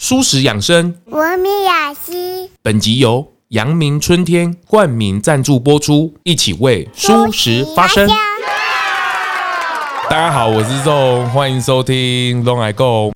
蔬食养生，文明雅集。本集由阳明春天冠名赞助播出，一起为舒食发声。大家好，我是 ZONG，欢迎收听 ZONG I GO。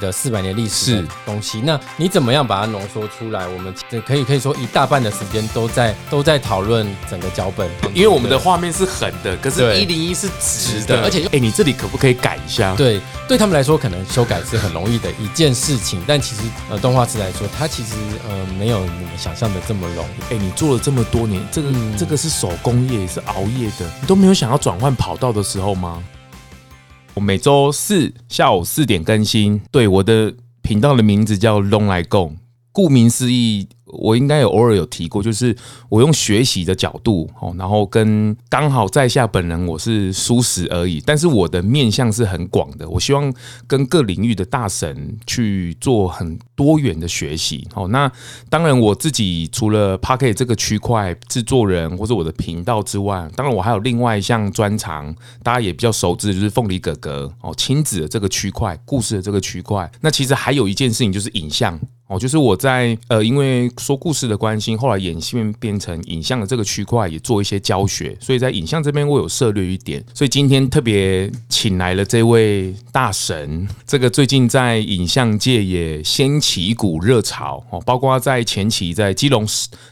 的四百年历史的东西，那你怎么样把它浓缩出来？我们可以可以说一大半的时间都在都在讨论整个脚本，因为我们的画面是横的，可是一零一是直的，而且哎，你这里可不可以改一下？对，对他们来说，可能修改是很容易的一件事情，但其实呃，动画师来说，它其实呃没有你们想象的这么容易。哎，你做了这么多年，这个、嗯、这个是手工业，是熬夜的，你都没有想要转换跑道的时候吗？我每周四下午四点更新，对，我的频道的名字叫 ZONG I GO，顾名思义。我应该有偶尔有提过，就是我用学习的角度哦，然后跟刚好在下本人我是舒适而已，但是我的面向是很广的，我希望跟各领域的大神去做很多元的学习哦。那当然我自己除了 Pocket 这个区块制作人或者我的频道之外，当然我还有另外一项专长，大家也比较熟知，就是凤梨哥哥哦，亲子的这个区块，故事的这个区块。那其实还有一件事情就是影像。哦，就是我在呃，因为说故事的关心，后来演变变成影像的这个区块，也做一些教学，所以在影像这边我有涉略一点。所以今天特别请来了这位大神，这个最近在影像界也掀起一股热潮哦，包括在前期在基隆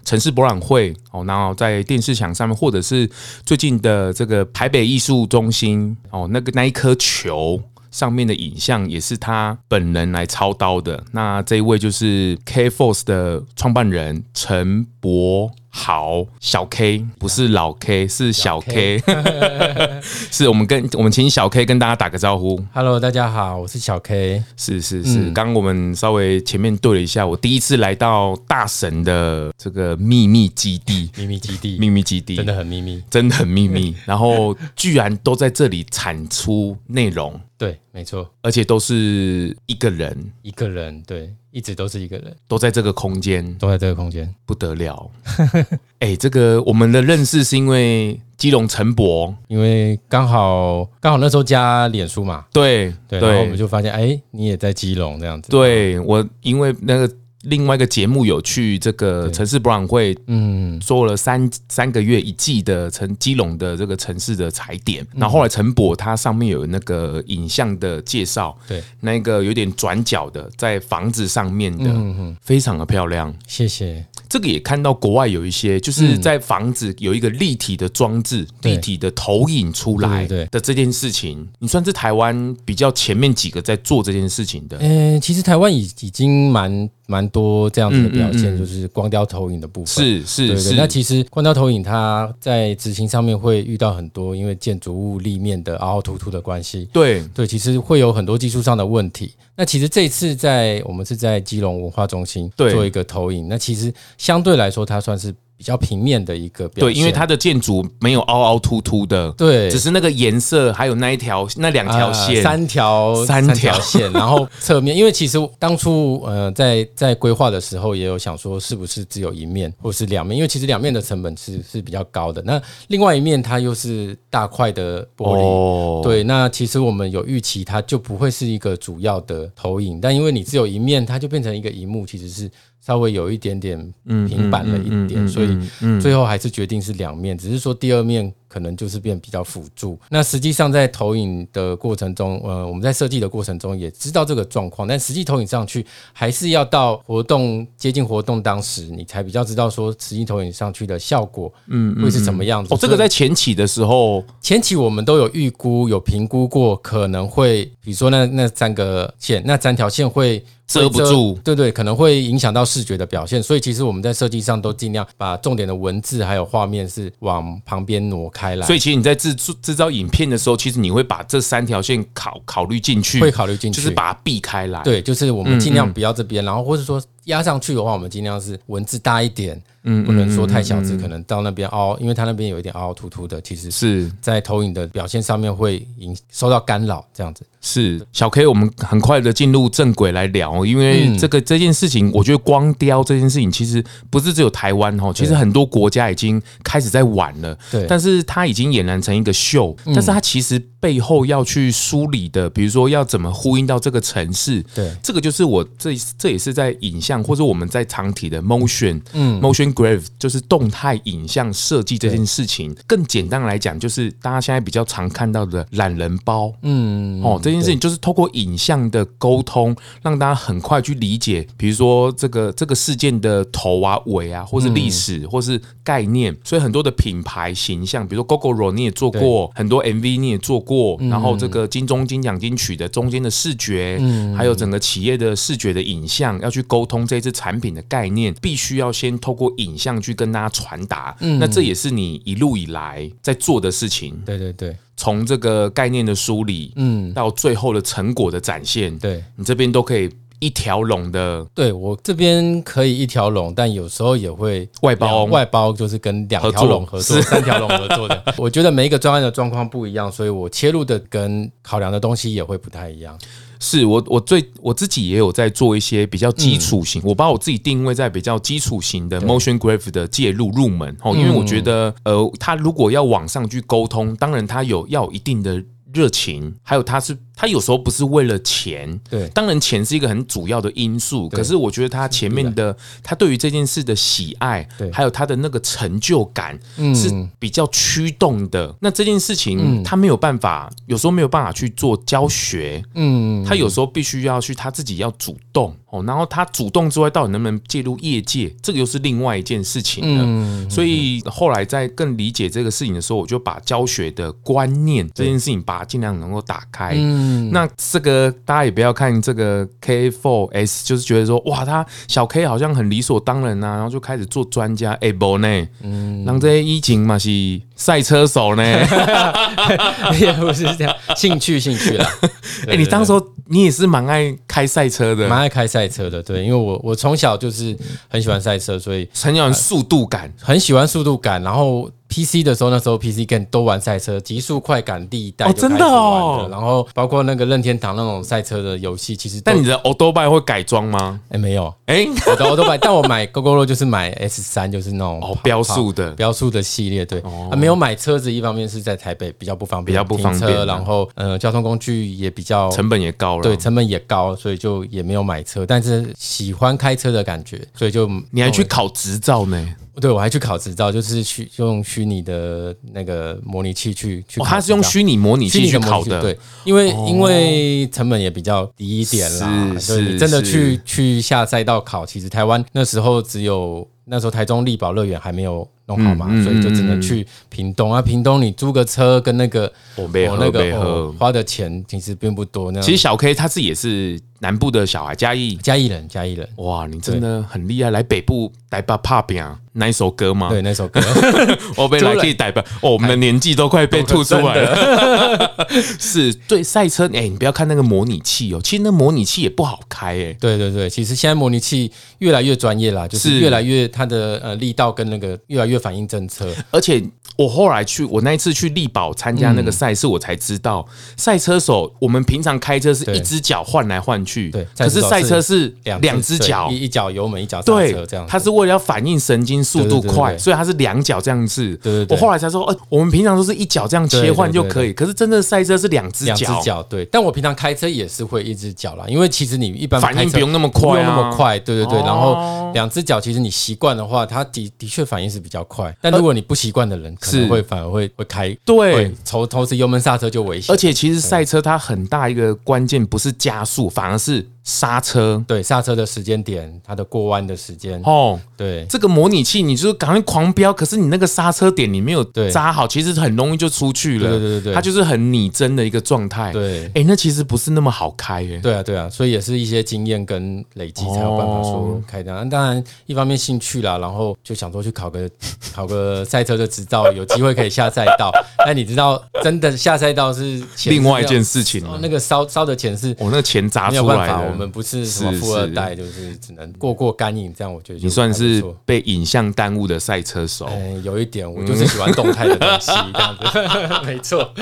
城市博览会哦，然后在电视墙上面，或者是最近的这个台北艺术中心哦，那个那一颗球。上面的影像也是他本人来操刀的。那这一位就是 K Force 的创办人陈柏豪，小 K 不是老 K，是小 K，小 K 是我们跟我们请小 K 跟大家打个招呼。Hello，大家好，我是小 K。是是是，刚刚、嗯、我们稍微前面对了一下，我第一次来到大神的这个秘密基地，秘密基地，秘密基地，真的很秘密，真的很秘密。然后居然都在这里产出内容。对，没错，而且都是一个人，一个人，对，一直都是一个人，都在这个空间，都在这个空间，不得了。哎，这个我们的认识是因为基隆陈博，因为刚好刚好那时候加脸书嘛，对对，然后我们就发现，哎，你也在基隆这样子。对，我因为那个。另外一个节目有去这个城市博览会，嗯，做了三三个月一季的城基隆的这个城市的踩点，然后后来陈博他上面有那个影像的介绍，对，那个有点转角的在房子上面的，非常的漂亮，谢谢。这个也看到国外有一些，就是在房子有一个立体的装置，立体的投影出来的这件事情，你算是台湾比较前面几个在做这件事情的。嗯，其实台湾已已经蛮。蛮多这样子的表现，就是光雕投影的部分。是是是。那其实光雕投影它在执行上面会遇到很多，因为建筑物立面的凹凹凸凸的关系。对对，其实会有很多技术上的问题。那其实这次在我们是在基隆文化中心做一个投影，那其实相对来说它算是。比较平面的一个表现，对，因为它的建筑没有凹凹凸凸的，对，只是那个颜色，还有那一条、那两条线，呃、三条、三条线，然后侧面，因为其实当初呃在在规划的时候也有想说，是不是只有一面或是两面？因为其实两面的成本是是比较高的。那另外一面它又是大块的玻璃，哦、对，那其实我们有预期它就不会是一个主要的投影，但因为你只有一面，它就变成一个荧幕，其实是。稍微有一点点平板了一点，所以最后还是决定是两面，只是说第二面。可能就是变比较辅助。那实际上在投影的过程中，呃，我们在设计的过程中也知道这个状况，但实际投影上去还是要到活动接近活动当时，你才比较知道说实际投影上去的效果，嗯，会是什么样子。哦，这个在前期的时候，前期我们都有预估、有评估过，可能会，比如说那那三个线，那三条线会遮不住，对对，可能会影响到视觉的表现。所以其实我们在设计上都尽量把重点的文字还有画面是往旁边挪开。所以，其实你在制作制造影片的时候，其实你会把这三条线考考虑进去，会考虑进去，就是把它避开来。对，就是我们尽量不要这边，然后或者说。压上去的话，我们尽量是文字大一点，嗯，不能说太小字，可能到那边凹，因为它那边有一点凹凹凸凸的，其实是在投影的表现上面会影受到干扰，这样子。是小 K，我们很快的进入正轨来聊，因为这个这件事情，我觉得光雕这件事情其实不是只有台湾哦，其实很多国家已经开始在玩了，对，但是它已经俨然成一个秀，但是它其实。背后要去梳理的，比如说要怎么呼应到这个城市，对，这个就是我这这也是在影像或者我们在长体的 motion，嗯，motion graph 就是动态影像设计这件事情。更简单来讲，就是大家现在比较常看到的懒人包，嗯，哦，这件事情就是透过影像的沟通，让大家很快去理解，比如说这个这个事件的头啊、尾啊，或是历史，或是概念。所以很多的品牌形象，比如说 Gogoro 你也做过，很多 MV 你也做过。过，然后这个金钟金奖金曲的中间的视觉，嗯，还有整个企业的视觉的影像，要去沟通这支产品的概念，必须要先透过影像去跟大家传达。嗯，那这也是你一路以来在做的事情。对对对，从这个概念的梳理，嗯，到最后的成果的展现，对你这边都可以。一条龙的，对我这边可以一条龙，但有时候也会外包，外包就是跟两条龙合作、三条龙合作的。我觉得每一个专案的状况不一样，所以我切入的跟考量的东西也会不太一样。是我我最我自己也有在做一些比较基础型，我把我自己定位在比较基础型的 motion graph 的介入入门哦，因为我觉得呃，他如果要往上去沟通，当然他有要有一定的热情，还有他是。他有时候不是为了钱，对，当然钱是一个很主要的因素。可是我觉得他前面的他对于这件事的喜爱，对，还有他的那个成就感，是比较驱动的。那这件事情他没有办法，有时候没有办法去做教学，嗯，他有时候必须要去他自己要主动哦。然后他主动之外，到底能不能介入业界，这个又是另外一件事情了。所以后来在更理解这个事情的时候，我就把教学的观念这件事情，把它尽量能够打开。嗯，那这个大家也不要看这个 K4S，就是觉得说哇，他小 K 好像很理所当然啊，然后就开始做专家。哎，不呢，嗯，让这些疫情嘛是赛车手呢，也不是这样，兴趣兴趣啦。哎，你当时候你也是蛮爱开赛车的，蛮爱开赛车的，对，因为我我从小就是很喜欢赛车，所以很喜欢速度感，很喜欢速度感，然后。PC 的时候，那时候 PC game 都玩赛车，极速快感第一代就开始玩的，哦，真的哦。然后包括那个任天堂那种赛车的游戏，其实但你的 Autobike 会改装吗？哎，没有，哎，我的 Autobike，但我买 Gogoro 就是买 S 三，就是那种哦标速的。标速的系列，对，啊，没有买车子，一方面是在台北比较不方便，比较不方便，然后呃交通工具也比较成本也高了，对，成本也高，所以就也没有买车，但是喜欢开车的感觉，所以就你还去考执照呢？对，我还去考执照，就是去用虚拟的那个模拟器去去。他是用虚拟模拟器去考的，对，因为因为成本也比较低一点啦。所以，真的去去下赛道考，其实台湾那时候只有那时候台中力宝乐园还没有弄好嘛，所以就只能去屏东啊。屏东你租个车跟那个我那个花的钱其实并不多。那其实小 K 他自己也是南部的小孩，嘉义嘉义人，嘉义人。哇，你真的很厉害，来北部来把怕饼啊！那一首歌吗？对，那首歌。我被 来可以逮吧？哦，我们的年纪都快被吐出来了。是对赛车，哎，你不要看那个模拟器哦，其实那模拟器也不好开哎。对对对，其实现在模拟器越来越专业啦，就是越来越它的呃力道跟那个越来越反应政策。而且我后来去，我那一次去力宝参加那个赛事，我才知道赛车手我们平常开车是一只脚换来换去，对，可是赛车是两两只脚，一一脚油门一脚刹车这样。它是为了要反应神经。速度快，所以它是两脚这样子。对对对，我后来才说，呃，我们平常都是一脚这样切换就可以，可是真的赛车是两只脚。两只脚，对。但我平常开车也是会一只脚啦，因为其实你一般反应不用那么快，不用那么快。对对对，然后两只脚其实你习惯的话，它的的确反应是比较快。但如果你不习惯的人，可能会反而会会开对，头同时油门刹车就危险。而且其实赛车它很大一个关键不是加速，反而是。刹车，对刹车的时间点，它的过弯的时间哦，对这个模拟器，你就是赶快狂飙，可是你那个刹车点你没有扎好，其实很容易就出去了。对对对对，它就是很拟真的一个状态。对，哎，那其实不是那么好开哎。对啊对啊，所以也是一些经验跟累积才有办法说开的。当然，一方面兴趣啦，然后就想说去考个 考个赛车的执照，有机会可以下赛道。但你知道，真的下赛道是另外一件事情。哦那个烧烧的钱是，我那个钱砸出来的。我们不是什么富二代，就是只能过过干瘾，这样我觉得你算是被影像耽误的赛车手。嗯，有一点，我就是喜欢动态的东西，这样子，没错。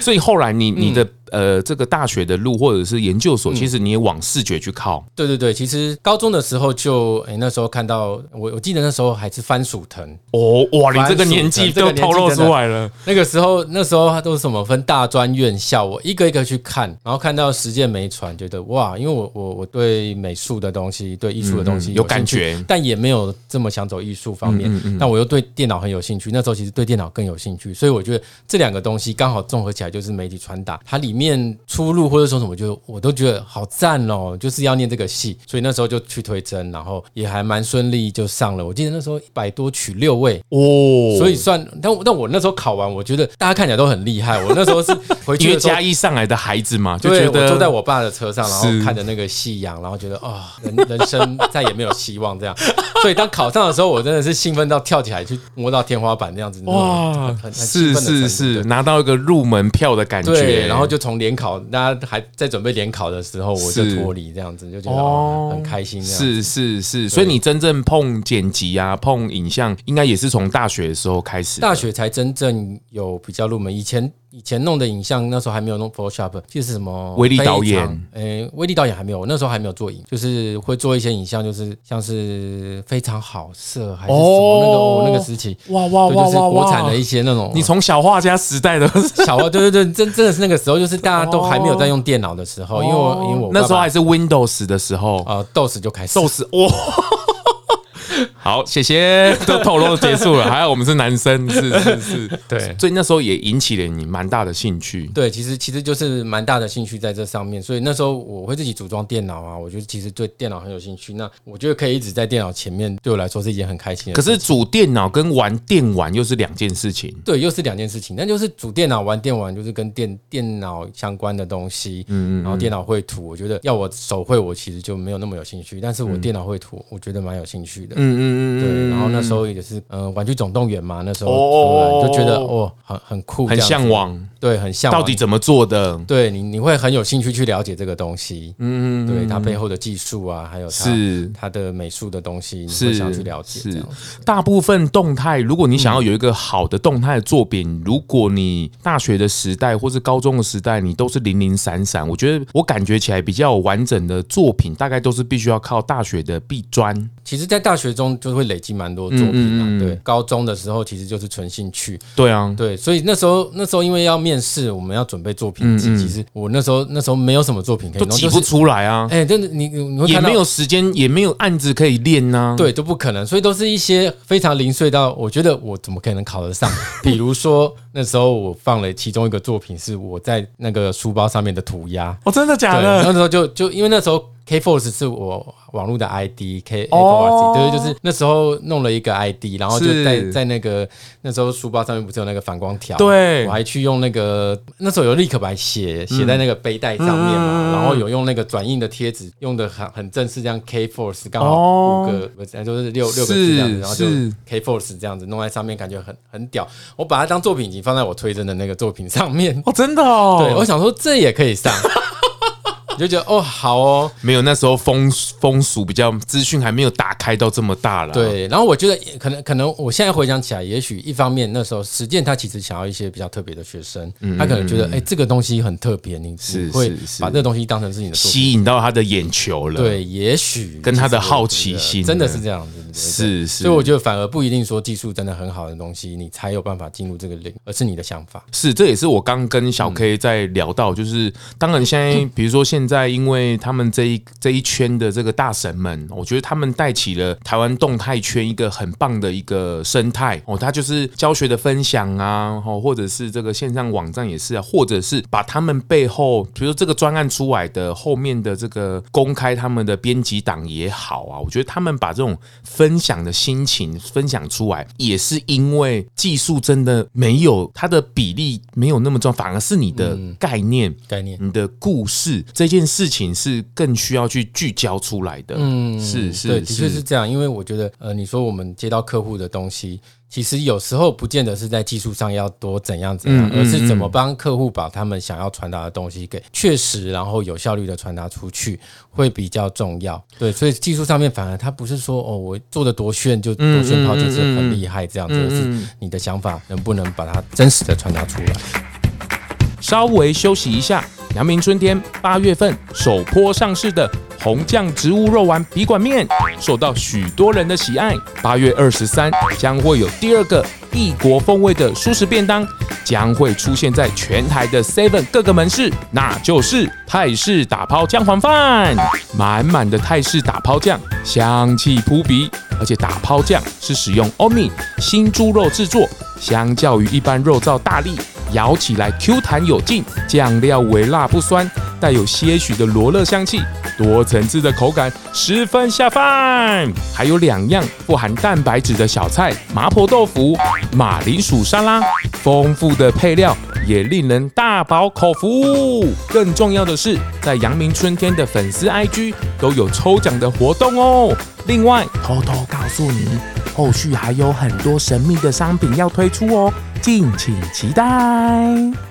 所以后来你你的呃这个大学的路或者是研究所，其实你也往视觉去靠。对对对，其实高中的时候就哎那时候看到我我记得那时候还是番薯藤哦哇，你这个年纪都透露出来了。那个时候那时候它都是什么分大专院校，我一个一个去看，然后看到实践媒传，觉得哇，因为我我我对美术的东西，对艺术的东西有感觉，但也没有这么想走艺术方面。但我又对电脑很有兴趣，那时候其实对电脑更有兴趣，所以我觉得这两个东西刚好综合起来就是媒体传达，它里面出路或者说什么，就我都觉得好赞哦，就是要念这个戏，所以那时候就去推甄，然后也还蛮顺利就上了。我记得那时候一百多取六位哦，所以算，但但我那时候考完，我觉得大家看起来都很厉害。我那时候是回去因为嘉义上来的孩子嘛，就觉得坐在我爸的车上，然后看着那个夕阳，然后觉得啊，人人生再也没有希望这样。所以当考上的时候，我真的是兴奋到跳起来去摸到天花板这样子，哇，是是是，拿到一个入门票的感觉。对，然后就从联考，大家还在准备联考的时候，我就脱离这样子，就觉得哦很开心。是是是，所以你真正碰剪辑啊，碰影像，应该也是从大学的时候开始，大学才真正有比较入门。以前。以前弄的影像，那时候还没有弄 Photoshop，就是什么威力导演，诶，威力导演还没有，那时候还没有做影，就是会做一些影像，就是像是非常好色还是什么那个那个时期，哇哇哇哇，国产的一些那种，你从小画家时代的。小画，对对对，真真的是那个时候，就是大家都还没有在用电脑的时候，因为我因为我那时候还是 Windows 的时候，呃，DOS 就开始，DOS 哇。好，谢谢，都透露结束了。还好我们是男生，是是是，对，所以那时候也引起了你蛮大的兴趣。对，其实其实就是蛮大的兴趣在这上面。所以那时候我会自己组装电脑啊，我觉得其实对电脑很有兴趣。那我觉得可以一直在电脑前面，对我来说是一件很开心的事。可是组电脑跟玩电玩又是两件事情。对，又是两件事情。那就是组电脑玩电玩，就是跟电电脑相关的东西。嗯嗯。然后电脑绘图，我觉得要我手绘，我其实就没有那么有兴趣。但是我电脑绘图，我觉得蛮有兴趣的。嗯嗯嗯。对，然后那时候也是，嗯、呃，《玩具总动员》嘛，那时候哦，就觉得哦，很很酷，很向往，对，很向往。到底怎么做的？对你，你会很有兴趣去了解这个东西，嗯，对，它背后的技术啊，还有它是它的美术的东西，你会想去了解。是，大部分动态，如果你想要有一个好的动态的作品，嗯、如果你大学的时代或是高中的时代，你都是零零散散，我觉得我感觉起来比较完整的作品，大概都是必须要靠大学的毕专。其实，在大学中就会累积蛮多作品嘛。嗯嗯嗯对，高中的时候其实就是纯兴趣。对啊，对，所以那时候那时候因为要面试，我们要准备作品集。其实我那时候那时候没有什么作品可以，都挤不出来啊。哎，真的，你你会看到也没有时间，也没有案子可以练呐、啊。对，都不可能，所以都是一些非常零碎到，我觉得我怎么可能考得上？比如说那时候我放了其中一个作品，是我在那个书包上面的涂鸦。哦，真的假的？那时候就就因为那时候。Kforce 是我网络的 ID，K F O R C，对，就是那时候弄了一个 ID，然后就在在那个那时候书包上面不是有那个反光条，对，我还去用那个那时候有立可白写写在那个背带上面嘛，然后有用那个转印的贴纸，用的很很正式，这样 Kforce 刚好五个，不是就是六六个字这样子，然后就 Kforce 这样子弄在上面，感觉很很屌。我把它当作品集放在我推荐的那个作品上面，哦，真的哦，对，我想说这也可以上。就觉得哦，好哦，没有那时候风风俗比较资讯还没有打开到这么大了。对，然后我觉得可能可能我现在回想起来，也许一方面那时候实践他其实想要一些比较特别的学生，嗯、他可能觉得哎、欸、这个东西很特别，你是会把这个东西当成是你的吸引到他的眼球了。对，也许跟他的好奇心真的是这样子。是是，所以我觉得反而不一定说技术真的很好的东西，你才有办法进入这个领，而是你的想法。是，这也是我刚跟小 K 在聊到，就是当然现在，比如说现在，因为他们这一这一圈的这个大神们，我觉得他们带起了台湾动态圈一个很棒的一个生态哦，他就是教学的分享啊，或者是这个线上网站也是啊，或者是把他们背后，比如说这个专案出来的后面的这个公开他们的编辑档也好啊，我觉得他们把这种。分享的心情分享出来，也是因为技术真的没有它的比例没有那么重，反而是你的概念、概念、你的故事这件事情是更需要去聚焦出来的。嗯，是是，对，的确是这样。因为我觉得，呃，你说我们接到客户的东西。其实有时候不见得是在技术上要多怎样怎样，而是怎么帮客户把他们想要传达的东西给确实，然后有效率的传达出去，会比较重要。对，所以技术上面反而他不是说哦，我做的多炫就多炫炮，就是很厉害这样子，而是你的想法能不能把它真实的传达出来。稍微休息一下。阳明春天八月份首波上市的红酱植物肉丸笔管面，受到许多人的喜爱。八月二十三将会有第二个异国风味的蔬食便当，将会出现在全台的 Seven 各个门市，那就是泰式打抛姜黄饭。满满的泰式打抛酱，香气扑鼻，而且打抛酱是使用欧米新猪肉制作，相较于一般肉燥大粒。咬起来 Q 弹有劲，酱料微辣不酸，带有些许的罗勒香气，多层次的口感十分下饭。还有两样富含蛋白质的小菜：麻婆豆腐、马铃薯沙拉。丰富的配料也令人大饱口福。更重要的是，在阳明春天的粉丝 IG 都有抽奖的活动哦。另外，偷偷告诉你，后续还有很多神秘的商品要推出哦。敬请期待。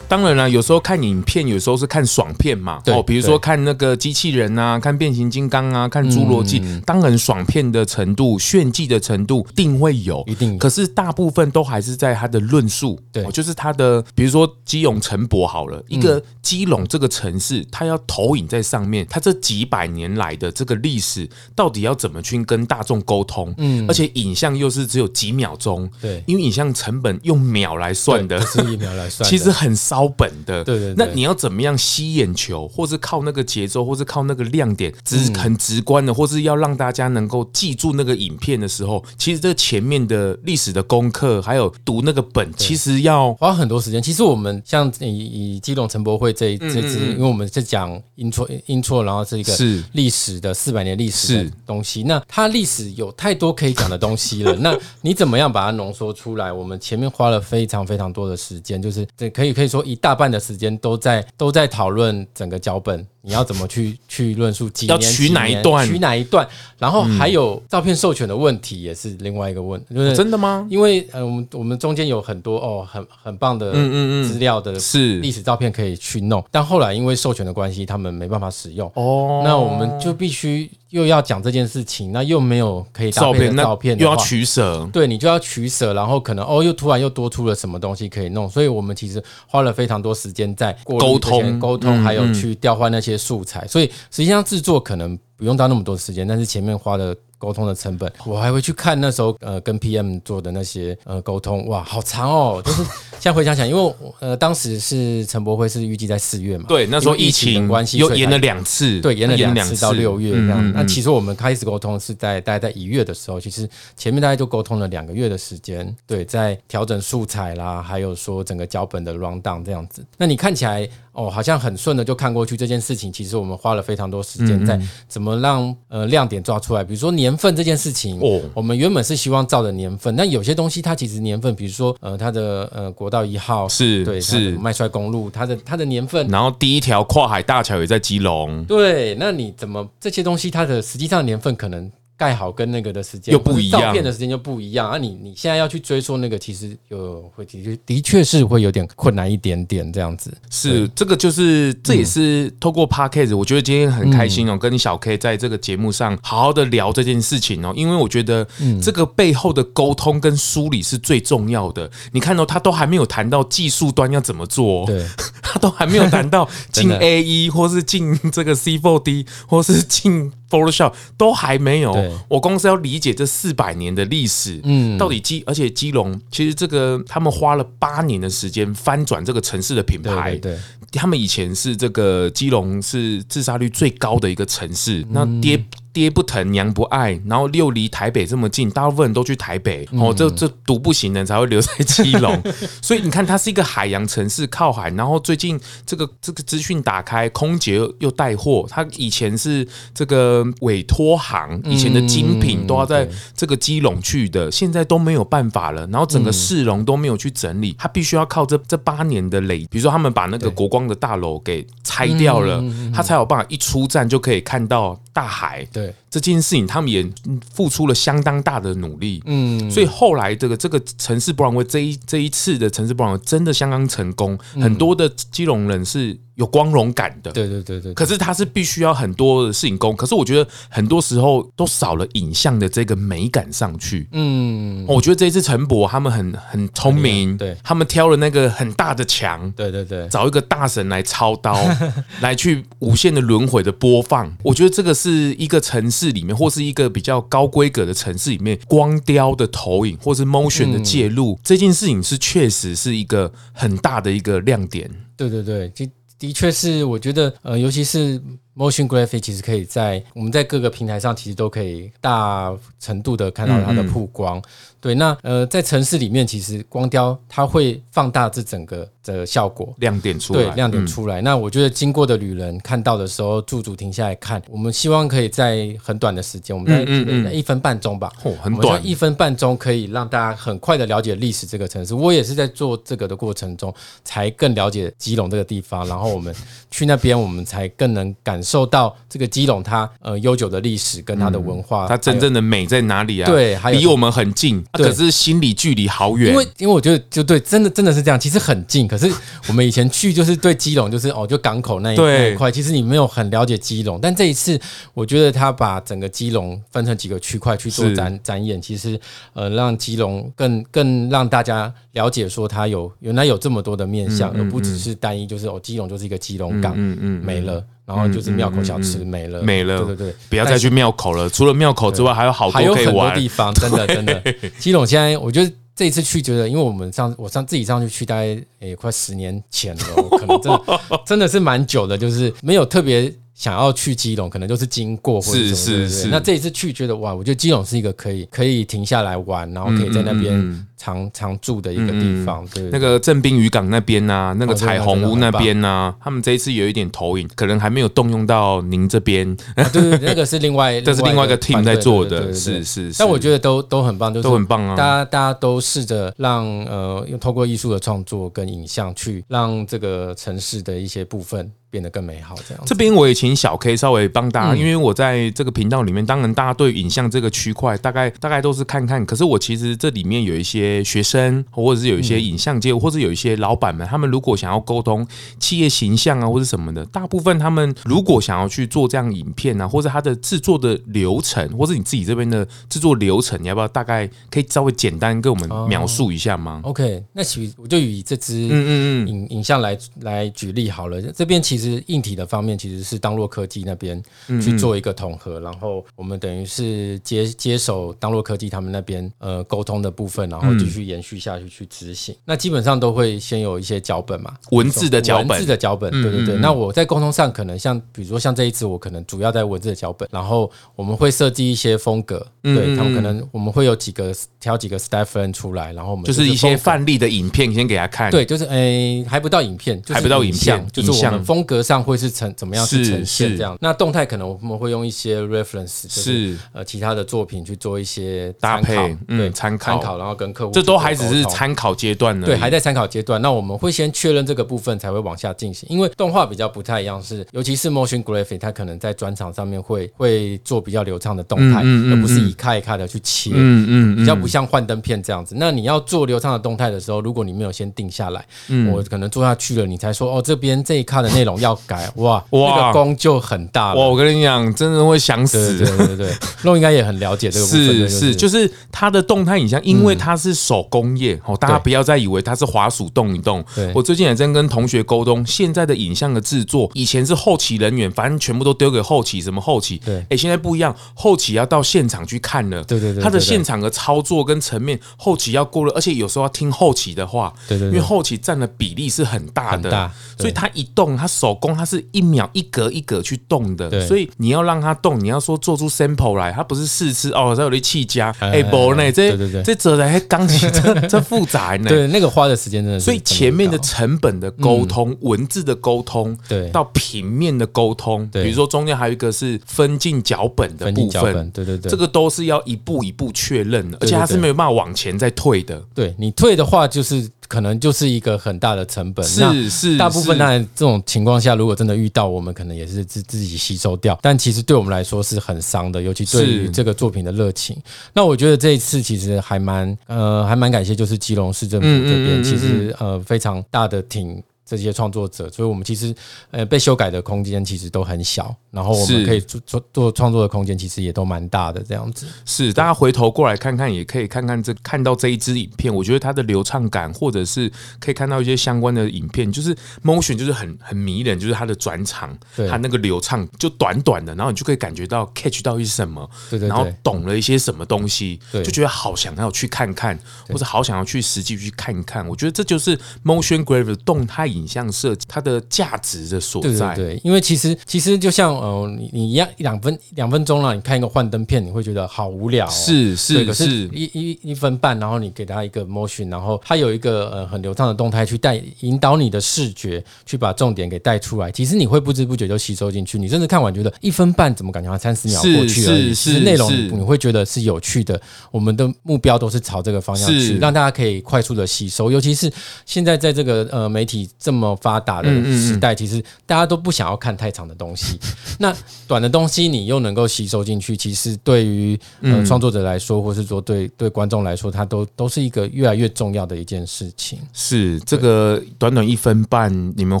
当然了，有时候看影片，有时候是看爽片嘛。对哦，比如说看那个机器人啊，看变形金刚啊，看侏罗纪。嗯、当然，爽片的程度、炫技的程度，定会有，一定。可是大部分都还是在他的论述，对，就是他的，比如说基隆城博好了，一个基隆这个城市，它要投影在上面，它这几百年来的这个历史，到底要怎么去跟大众沟通？嗯，而且影像又是只有几秒钟，对，因为影像成本用秒来算的，是一秒来算，其实很烧。本的，对对，那你要怎么样吸眼球，或是靠那个节奏，或是靠那个亮点，直很直观的，或是要让大家能够记住那个影片的时候，其实这前面的历史的功课，还有读那个本，其实要花很多时间。其实我们像以以基隆城博会这这支，因为我们是讲英错英错，然后是一个是历史的四百年历史的东西，那它历史有太多可以讲的东西了。那你怎么样把它浓缩出来？我们前面花了非常非常多的时间，就是这可以可以说一大半的时间都在都在讨论整个脚本。你要怎么去去论述几年？要取哪一段？取哪一段？然后还有照片授权的问题，也是另外一个问题。就是真的吗？因为呃，我们我们中间有很多哦，很很棒的嗯嗯资料的，是历史照片可以去弄。但后来因为授权的关系，他们没办法使用。哦，那我们就必须又要讲这件事情，那又没有可以搭配的照片，又要取舍。对，你就要取舍，然后可能哦，又突然又多出了什么东西可以弄。所以我们其实花了非常多时间在沟通、沟通，还有去调换那些。素材，所以实际上制作可能不用到那么多时间，但是前面花的。沟通的成本，我还会去看那时候呃跟 PM 做的那些呃沟通，哇，好长哦！就是现在回想想，因为呃当时是陈博会是预计在四月嘛，对，那时候疫情关系又延了两次，对，延了两次到六月这样。嗯嗯、那其实我们开始沟通是在大概在一月的时候，其实前面大概就沟通了两个月的时间，对，在调整素材啦，还有说整个脚本的 rundown 这样子。那你看起来哦，好像很顺的就看过去这件事情，其实我们花了非常多时间在怎么让呃亮点抓出来，比如说年。份这件事情，哦，我们原本是希望照着年份，但有些东西它其实年份，比如说呃，它的呃国道一号是对是麦帅公路，它的它的年份，然后第一条跨海大桥也在基隆，对，那你怎么这些东西它的实际上年份可能？盖好跟那个的时间又不一样，照片的时间就不一样啊你！你你现在要去追溯那个，其实有会的确的确是会有点困难一点点这样子。是这个就是这也是透过 Podcast，我觉得今天很开心哦，跟你小 K 在这个节目上好好的聊这件事情哦，因为我觉得这个背后的沟通跟梳理是最重要的。你看到他都还没有谈到技术端要怎么做，对，他都还没有谈到 进 AE 或是进这个 C Four D，或是进。Photoshop 都还没有，我公司要理解这四百年的历史，嗯，到底基，而且基隆其实这个他们花了八年的时间翻转这个城市的品牌，对，他们以前是这个基隆是自杀率最高的一个城市，那跌。嗯爹不疼娘不爱，然后又离台北这么近，大部分人都去台北哦，这这独不行的才会留在基隆。所以你看，它是一个海洋城市，靠海。然后最近这个这个资讯打开，空姐又又带货。它以前是这个委托行，以前的精品都要在这个基隆去的，现在都没有办法了。然后整个市容都没有去整理，它必须要靠这这八年的累。比如说他们把那个国光的大楼给拆掉了，它才有办法一出站就可以看到大海。对，这件事情，他们也付出了相当大的努力。嗯，所以后来这个这个城市博览会这一这一次的城市博览会真的相当成功，很多的基隆人是。有光荣感的，对对对对。可是他是必须要很多的摄影工，可是我觉得很多时候都少了影像的这个美感上去。嗯，我觉得这一次陈博他们很很聪明，对，他们挑了那个很大的墙，对对对，找一个大神来操刀，来去无限的轮回的播放。我觉得这个是一个城市里面，或是一个比较高规格的城市里面，光雕的投影或是 motion 的介入，这件事情是确实是一个很大的一个亮点。对对对，的确是，我觉得，呃，尤其是 motion graphic，其实可以在我们在各个平台上，其实都可以大程度的看到它的曝光。嗯嗯对，那呃，在城市里面，其实光雕它会放大这整个的效果，亮点出来，对，亮点出来。嗯、那我觉得经过的旅人看到的时候，驻足停下来看，我们希望可以在很短的时间，我们在嗯嗯嗯一分半钟吧，哦，很短，一分半钟可以让大家很快的了解历史这个城市。我也是在做这个的过程中，才更了解基隆这个地方。然后我们去那边，我们才更能感受到这个基隆它呃悠久的历史跟它的文化，嗯、它真正的美在哪里啊？对，还有离我们很近。可是心理距离好远，因为因为我觉得就对，真的真的是这样，其实很近。可是我们以前去就是对基隆，就是哦，就港口那一那一块，其实你没有很了解基隆。但这一次，我觉得他把整个基隆分成几个区块去做展展演，其实呃，让基隆更更让大家了解说，它有原来有这么多的面向，而不只是单一，就是哦，基隆就是一个基隆港，嗯嗯，没了。然后就是庙口小吃没了，没了，对对对，不要再去庙口了。除了庙口之外，还有好多可以玩，还有很多地方，真的真的。基隆现在，我觉得这一次去，觉得因为我们上我上自己上去去，大概也快十年前了，可能真的真的是蛮久的，就是没有特别。想要去基隆，可能就是经过或者什么，是是是。那这一次去，觉得哇，我觉得基隆是一个可以可以停下来玩，然后可以在那边常常住的一个地方。对，那个正滨渔港那边呐，那个彩虹屋那边呐，他们这一次有一点投影，可能还没有动用到您这边。对对，那个是另外，这是另外一个 team 在做的，是是。但我觉得都都很棒，都很棒啊！大家大家都试着让呃，用透过艺术的创作跟影像去让这个城市的一些部分。变得更美好，这样。这边我也请小 K 稍微帮大家，因为我在这个频道里面，当然大家对影像这个区块大概大概都是看看。可是我其实这里面有一些学生，或者是有一些影像界，或者有一些老板们，他们如果想要沟通企业形象啊，或者什么的，大部分他们如果想要去做这样影片啊，或者他的制作的流程，或者你自己这边的制作流程，你要不要大概可以稍微简单跟我们描述一下吗？OK，那其实我就以这支嗯嗯嗯影影像来来举例好了，这边其实。其实硬体的方面其实是当洛科技那边去做一个统合，然后我们等于是接接手当洛科技他们那边呃沟通的部分，然后继续延续下去去执行。那基本上都会先有一些脚本嘛，文字的脚本，文字的脚本，对对对。那我在沟通上可能像比如说像这一次，我可能主要在文字的脚本，然后我们会设计一些风格，对他们可能我们会有几个挑几个 Stephen 出来，然后我们就是一些范例的影片先给他看，对，就是诶还不到影片，还不到影像，就是我们风格。格上会是呈怎么样去呈现这样？那动态可能我们会用一些 reference，是呃其他的作品去做一些搭配，对，参考，参考，然后跟客户这都还只是参考阶段呢，对，还在参考阶段。那我们会先确认这个部分，才会往下进行。因为动画比较不太一样，是尤其是 motion graphic，它可能在转场上面会会做比较流畅的动态，而不是一卡一卡的去切，嗯嗯，比较不像幻灯片这样子。那你要做流畅的动态的时候，如果你没有先定下来，我可能做下去了，你才说哦，这边这一卡的内容。要改哇哇，那个工就很大哇！我跟你讲，真的会想死。对对对对，肉 应该也很了解这个部分。是是，就是它的动态影像，因为它是手工业哦，大家不要再以为它是滑鼠动一动。我最近也在跟同学沟通，现在的影像的制作，以前是后期人员，反正全部都丢给后期，什么后期？对，哎，现在不一样，后期要到现场去看了。对对对，它的现场的操作跟层面，后期要过了，而且有时候要听后期的话。对对，因为后期占的比例是很大的，所以它一动，它手。手工它是一秒一格一格去动的，所以你要让它动，你要说做出 sample 来，它不是试吃哦，它有的气加哎不呢，这这折的还钢琴 这这复杂呢，对，那个花的时间真的，所以前面的成本的沟通、文字的沟通，对，到平面的沟通，比如说中间还有一个是分镜脚本的部分，对对对，这个都是要一步一步确认的，而且它是没有办法往前再退的，对你退的话就是。可能就是一个很大的成本。是是，大部分当然这种情况下，如果真的遇到，我们可能也是自自己吸收掉。但其实对我们来说是很伤的，尤其对于这个作品的热情。那我觉得这一次其实还蛮呃还蛮感谢，就是基隆市政府这边其实呃非常大的挺。这些创作者，所以我们其实呃被修改的空间其实都很小，然后我们可以做做做创作的空间其实也都蛮大的这样子。是，大家回头过来看看，也可以看看这看到这一支影片，我觉得它的流畅感，或者是可以看到一些相关的影片，就是 motion 就是很很迷人，就是它的转场，它那个流畅就短短的，然后你就可以感觉到 catch 到一些什么，对对，然后懂了一些什么东西，就觉得好想要去看看，或者好想要去实际去看一看。我觉得这就是 motion graphic 的动态影。影像设计它的价值的所在，对对对，因为其实其实就像呃，你你一样一两分两分钟了，你看一个幻灯片，你会觉得好无聊，哦，是是，可是一一一分半，然后你给他一个 motion，然后它有一个呃很流畅的动态去带引导你的视觉，去把重点给带出来，其实你会不知不觉就吸收进去，你甚至看完觉得一分半怎么感觉像三十秒过去而已，是内容你会觉得是有趣的。我们的目标都是朝这个方向去，让大家可以快速的吸收，尤其是现在在这个呃媒体这么这么发达的时代，其实大家都不想要看太长的东西。那短的东西你又能够吸收进去，其实对于呃创作者来说，或是说对对观众来说，它都都是一个越来越重要的一件事情。是这个短短一分半，你们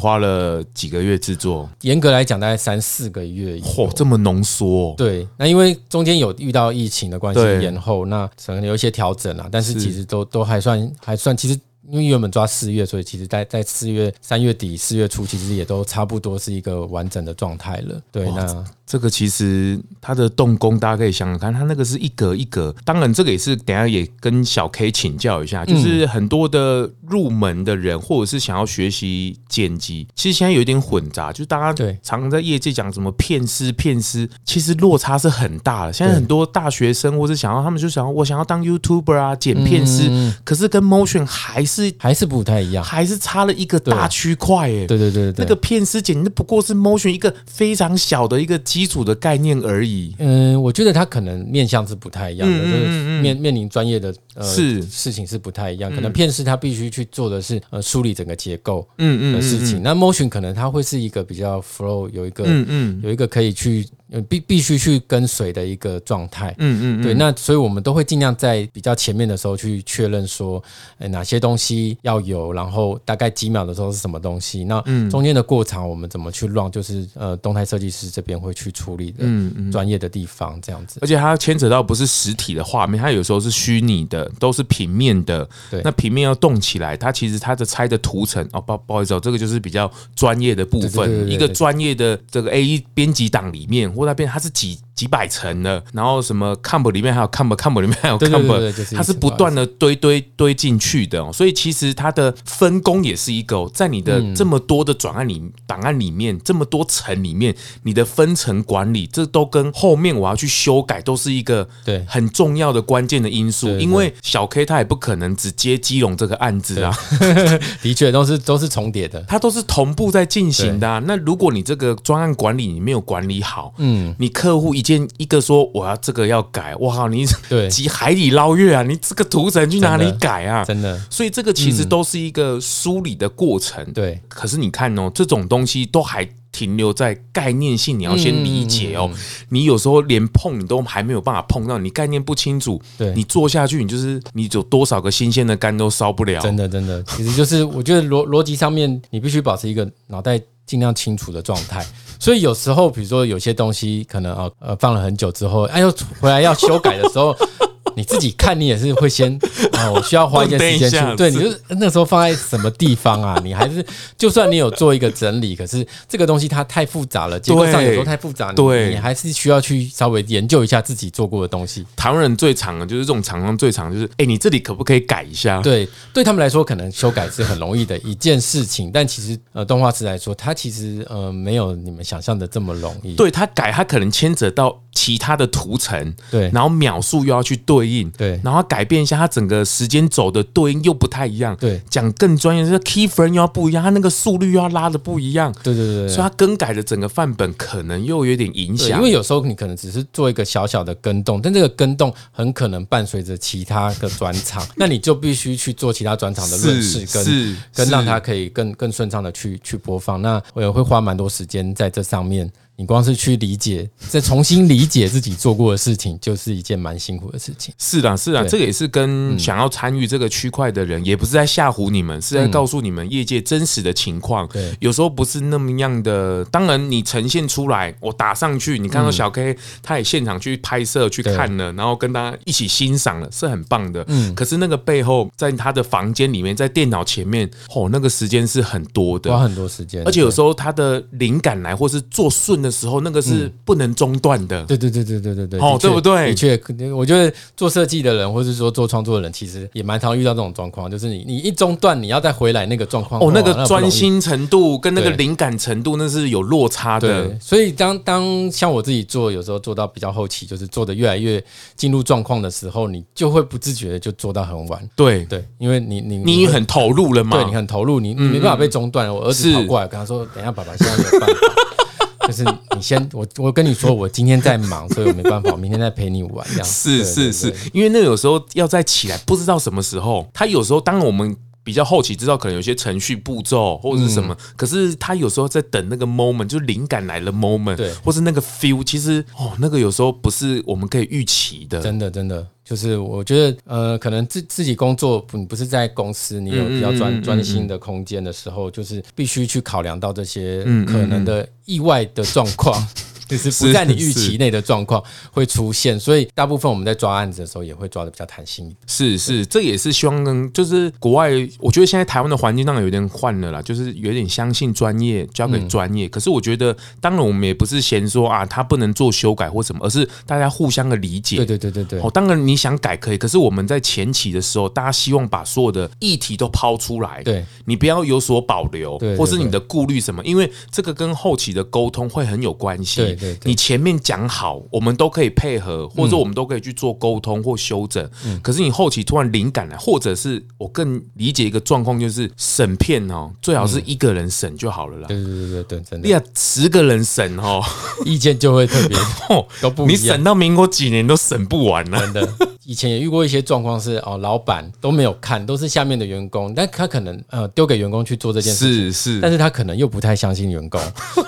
花了几个月制作？严格来讲，大概三四个月。嚯，这么浓缩？对，那因为中间有遇到疫情的关系延后，那可能有一些调整啊，但是其实都都还算还算，其实。因为原本抓四月，所以其实在在四月三月底四月初，其实也都差不多是一个完整的状态了。对，那。这个其实它的动工，大家可以想想看，它那个是一格一格。当然，这个也是等下也跟小 K 请教一下，就是很多的入门的人，或者是想要学习剪辑，其实现在有一点混杂，就是大家对常常在业界讲什么片师片师，其实落差是很大的。现在很多大学生或者想要他们就想要我想要当 YouTuber 啊，剪片师，可是跟 Motion 还是还是不太一样，还是差了一个大区块哎。对对对对，那个片师剪那不过是 Motion 一个非常小的一个基。基础的概念而已。嗯，我觉得他可能面向是不太一样的，嗯、就是面面临专业的呃是。事情是不太一样。可能片师他必须去做的是呃梳理整个结构嗯嗯的事情。那 motion 可能它会是一个比较 flow，有一个嗯嗯。有一个可以去。必必须去跟随的一个状态，嗯嗯，对，那所以我们都会尽量在比较前面的时候去确认说，哎，哪些东西要有，然后大概几秒的时候是什么东西，那中间的过场我们怎么去 run，就是呃，动态设计师这边会去处理的，嗯嗯，专业的地方这样子，而且它牵扯到不是实体的画面，它有时候是虚拟的，都是平面的，对，那平面要动起来，它其实它的拆的图层，哦，不不好意思哦，这个就是比较专业的部分，一个专业的这个 A 编辑档里面或。那边它是几几百层的，然后什么 comp 里面还有 comp，comp 里面还有 comp，它是不断的堆堆堆进去的，哦所以其实它的分工也是一个，在你的这么多的转案里档案里面，这么多层里面，你的分层管理，这都跟后面我要去修改都是一个对。很重要的关键的因素，因为小 K 他也不可能只接基隆这个案子啊，的确都是都是重叠的，它都是同步在进行的。啊。那如果你这个专案管理你没有管理好，嗯。你客户一件一个说我要这个要改，哇靠！你对 几海底捞月啊？你这个图层去哪里改啊？真的，所以这个其实都是一个梳理的过程。对，可是你看哦，这种东西都还停留在概念性，你要先理解哦。你有时候连碰你都还没有办法碰到，你概念不清楚，对，你做下去，你就是你有多少个新鲜的肝都烧不了。真的，真的，其实就是我觉得逻逻辑上面，你必须保持一个脑袋尽量清楚的状态。所以有时候，比如说有些东西可能啊呃放了很久之后，哎又回来要修改的时候。你自己看，你也是会先 啊，我需要花一些时间去对，你就那时候放在什么地方啊？你还是 就算你有做一个整理，可是这个东西它太复杂了，结构上有时候太复杂，对，你还是需要去稍微研究一下自己做过的东西。台湾人最长的就是这种厂商最长就是，哎，你这里可不可以改一下？对，对他们来说，可能修改是很容易的一件事情，但其实呃，动画师来说，他其实呃没有你们想象的这么容易。对他改，他可能牵扯到其他的图层，对，然后秒数又要去对。对应对，然后改变一下它整个时间走的对应又不太一样。对，讲更专业，这个 key frame 又要不一样，它那个速率又要拉的不一样。对对对，对，所以它更改的整个范本可能又有点影响。因为有时候你可能只是做一个小小的跟动，但这个跟动很可能伴随着其他的转场，那你就必须去做其他转场的润饰跟跟让它可以更更顺畅的去去播放。那我也会花蛮多时间在这上面。你光是去理解，再重新理解自己做过的事情，就是一件蛮辛苦的事情。是的，是的，这个也是跟想要参与这个区块的人，也不是在吓唬你们，是在告诉你们业界真实的情况。对，有时候不是那么样的。当然，你呈现出来，我打上去，你看到小 K 他也现场去拍摄去看了，然后跟大家一起欣赏了，是很棒的。嗯，可是那个背后，在他的房间里面，在电脑前面，哦，那个时间是很多的，花很多时间，而且有时候他的灵感来，或是做顺的时候，那个是不能中断的。对对对对对对对，哦，对不对？的确，我觉得做设计的人，或是说做创作的人，其实也蛮常遇到这种状况，就是你你一中断，你要再回来那个状况，哦，那个专心程度跟那个灵感程度，那是有落差的。所以当当像我自己做，有时候做到比较后期，就是做的越来越进入状况的时候，你就会不自觉的就做到很晚。对对，因为你你你很投入了嘛，对你很投入，你你没办法被中断。我儿子跑过来跟他说：“等一下，爸爸现在没有办法。”就是你先，我我跟你说，我今天在忙，所以我没办法，我明天再陪你玩这样。是是是，因为那有时候要再起来，不知道什么时候。他有时候，当我们比较后期知道，可能有些程序步骤或者是什么，可是他有时候在等那个 moment，就是灵感来了 moment，对，或是那个 feel，其实哦，那个有时候不是我们可以预期的，真的真的。就是我觉得，呃，可能自自己工作不不是在公司，你有比较专专心的空间的时候，就是必须去考量到这些可能的意外的状况。就是不在你预期内的状况会出现，所以大部分我们在抓案子的时候也会抓的比较弹性。是是，这也是希望跟就是国外，我觉得现在台湾的环境当然有点换了啦，就是有点相信专业，交给专业。可是我觉得，当然我们也不是嫌说啊，他不能做修改或什么，而是大家互相的理解。对对对对对。哦，当然你想改可以，可是我们在前期的时候，大家希望把所有的议题都抛出来，对你不要有所保留，或是你的顾虑什么，因为这个跟后期的沟通会很有关系。对对，你前面。讲好，我们都可以配合，或者说我们都可以去做沟通或修整。嗯，可是你后期突然灵感来，或者是我更理解一个状况，就是审片哦，最好是一个人审就好了啦。对对对对对，真的。你要十个人审哦，意见就会特别 哦，都不一样。你审到民国几年都审不完了。真的，以前也遇过一些状况是哦，老板都没有看，都是下面的员工，但他可能呃丢给员工去做这件事情，是是，但是他可能又不太相信员工，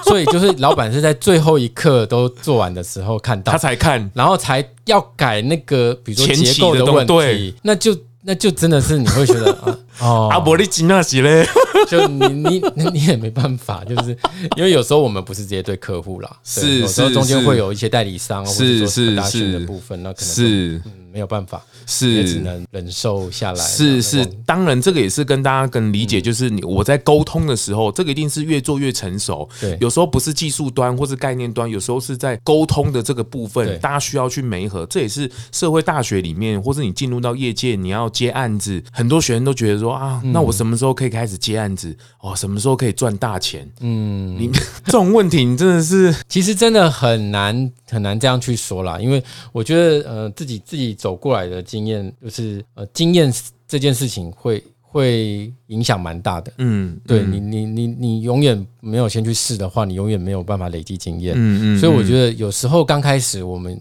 所以就是老板是在最后一刻都做完。的时候看到。他才看，然后才要改那个，比如说结构的问题，那就那就真的是你会觉得 啊，哦，阿伯利吉纳西嘞，就你你你也没办法，就是因为有时候我们不是直接对客户啦，是有时候中间会有一些代理商，是是是的部分，那可能是没有办法。是也只能忍受下来。是是，当然这个也是跟大家更理解，就是你我在沟通的时候，这个一定是越做越成熟。对，有时候不是技术端或是概念端，有时候是在沟通的这个部分，大家需要去媒合。这也是社会大学里面，或是你进入到业界，你要接案子，很多学生都觉得说啊，那我什么时候可以开始接案子？哦，什么时候可以赚大钱？嗯，你 这种问题，你真的是，其实真的很难很难这样去说啦，因为我觉得呃，自己自己走过来的。经验就是呃，经验这件事情会会影响蛮大的。嗯，对你你你你永远没有先去试的话，你永远没有办法累积经验。嗯嗯，所以我觉得有时候刚开始我们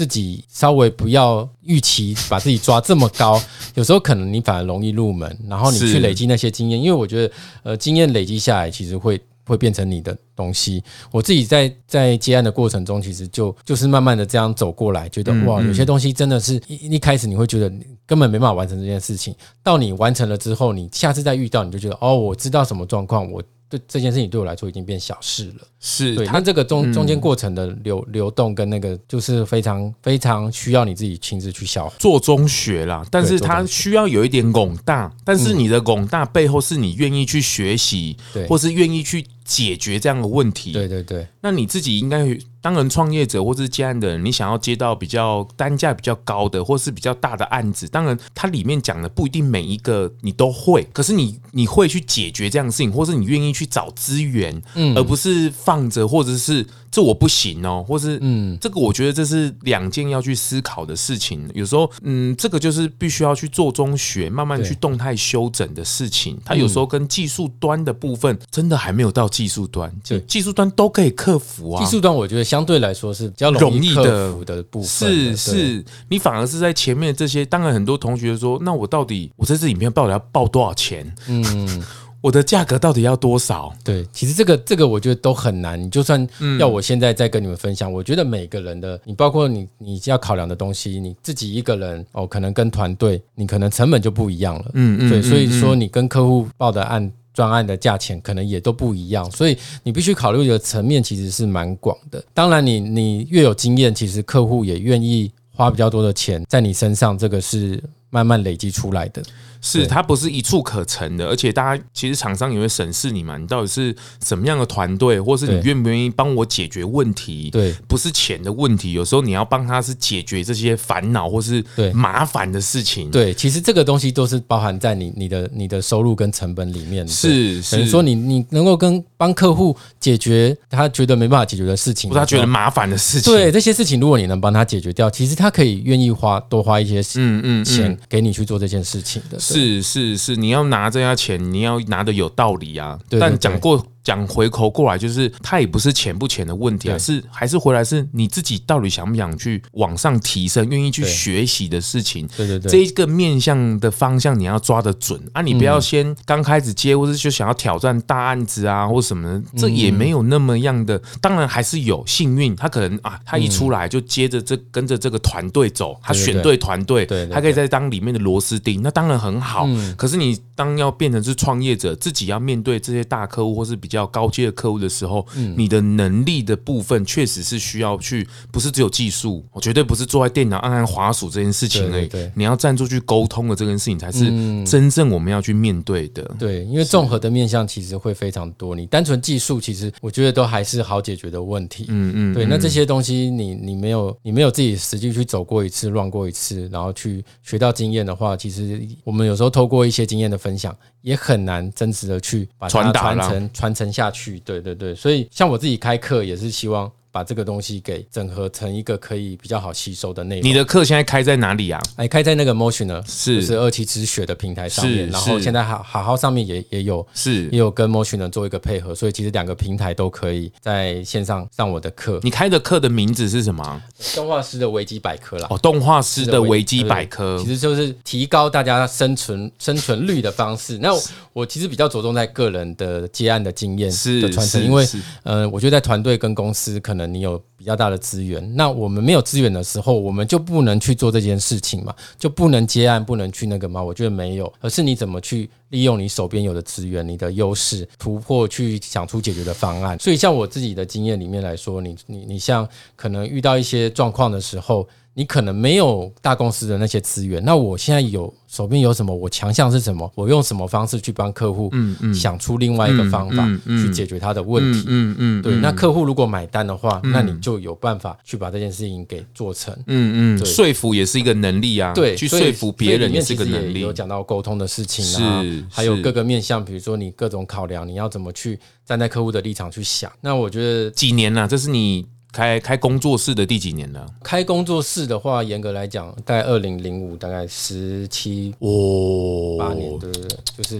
自己稍微不要预期把自己抓这么高，有时候可能你反而容易入门，然后你去累积那些经验，因为我觉得呃，经验累积下来其实会。会变成你的东西。我自己在在接案的过程中，其实就就是慢慢的这样走过来，觉得哇，有些东西真的是一一开始你会觉得根本没办法完成这件事情，到你完成了之后，你下次再遇到，你就觉得哦，我知道什么状况，我。对这件事情对我来说已经变小事了，是对。它这个中中间过程的流流动跟那个，就是非常非常需要你自己亲自去消化做中学啦。但是它需要有一点广大，但是你的广大背后是你愿意去学习，对，或是愿意去。解决这样的问题。对对对，那你自己应该。当然，创业者或是接案的人，你想要接到比较单价比较高的，或是比较大的案子，当然它里面讲的不一定每一个你都会，可是你你会去解决这样的事情，或是你愿意去找资源，嗯，而不是放着，或者是这我不行哦，或是嗯，这个我觉得这是两件要去思考的事情。有时候，嗯，这个就是必须要去做中学，慢慢去动态修整的事情。它有时候跟技术端的部分真的还没有到技术端，就技术端都可以克服啊。技术端我觉得。相对来说是比较容易克服的部分的，是是，你反而是在前面这些。当然，很多同学说，那我到底我这支影片到底要报多少钱？嗯，我的价格到底要多少？对，其实这个这个我觉得都很难。你就算要我现在再跟你们分享，我觉得每个人的，你包括你你要考量的东西，你自己一个人哦，可能跟团队，你可能成本就不一样了。嗯嗯，对，所以说你跟客户报的案。专案的价钱可能也都不一样，所以你必须考虑的层面其实是蛮广的。当然你，你你越有经验，其实客户也愿意花比较多的钱在你身上，这个是慢慢累积出来的。是，它不是一蹴可成的，而且大家其实厂商也会审视你嘛，你到底是什么样的团队，或是你愿不愿意帮我解决问题？对，不是钱的问题，有时候你要帮他是解决这些烦恼或是麻烦的事情。对，其实这个东西都是包含在你你的你的收入跟成本里面。是，等于说你你能够跟帮客户解决他觉得没办法解决的事情，或他觉得麻烦的事情。对，这些事情如果你能帮他解决掉，其实他可以愿意花多花一些嗯嗯钱给你去做这件事情的。是是是，你要拿这家钱，你要拿的有道理啊。但讲过。讲回头过来，就是他也不是钱不钱的问题啊，是还是回来是你自己到底想不想去往上提升，愿意去学习的事情。对对对，这一个面向的方向你要抓得准啊，你不要先刚开始接，或是就想要挑战大案子啊，或什么的，这也没有那么样的。当然还是有幸运，他可能啊，他一出来就接着这跟着这个团队走，他选对团队，他可以再当里面的螺丝钉，那当然很好。可是你当要变成是创业者，自己要面对这些大客户或是比较。比较高阶的客户的时候，嗯，你的能力的部分确实是需要去，不是只有技术，我绝对不是坐在电脑按按滑鼠这件事情而已。对，你要站出去沟通的这件事情，才是真正我们要去面对的。对，因为综合的面向其实会非常多，你单纯技术其实我觉得都还是好解决的问题。嗯嗯，对，那这些东西你你没有你没有自己实际去走过一次、乱过一次，然后去学到经验的话，其实我们有时候透过一些经验的分享，也很难真实的去把它传承传承下去。对对对，所以像我自己开课也是希望。把这个东西给整合成一个可以比较好吸收的内容。你的课现在开在哪里啊？哎，开在那个 Motioner，是是二期之学的平台上面。然后现在好好好上面也也有，是也有跟 Motioner 做一个配合，所以其实两个平台都可以在线上上我的课。你开的课的名字是什么？动画师的维基百科啦。哦，动画师的维基百科，其实就是提高大家生存 生存率的方式。那我，我其实比较着重在个人的接案的经验的传承，因为呃，我觉得在团队跟公司可能。你有比较大的资源，那我们没有资源的时候，我们就不能去做这件事情嘛，就不能接案，不能去那个吗？我觉得没有，而是你怎么去利用你手边有的资源，你的优势，突破去想出解决的方案。所以，像我自己的经验里面来说，你你你像可能遇到一些状况的时候。你可能没有大公司的那些资源，那我现在有手边有什么？我强项是什么？我用什么方式去帮客户？嗯嗯，想出另外一个方法去解决他的问题。嗯嗯，对。那客户如果买单的话，那你就有办法去把这件事情给做成。嗯嗯，说服也是一个能力啊。对，去说服别人也是一个能力。有讲到沟通的事情啊，还有各个面向，比如说你各种考量，你要怎么去站在客户的立场去想？那我觉得几年了，这是你。开开工作室的第几年了？开工作室的话，严格来讲，大概二零零五，大概十七哦八年，对对对，就是。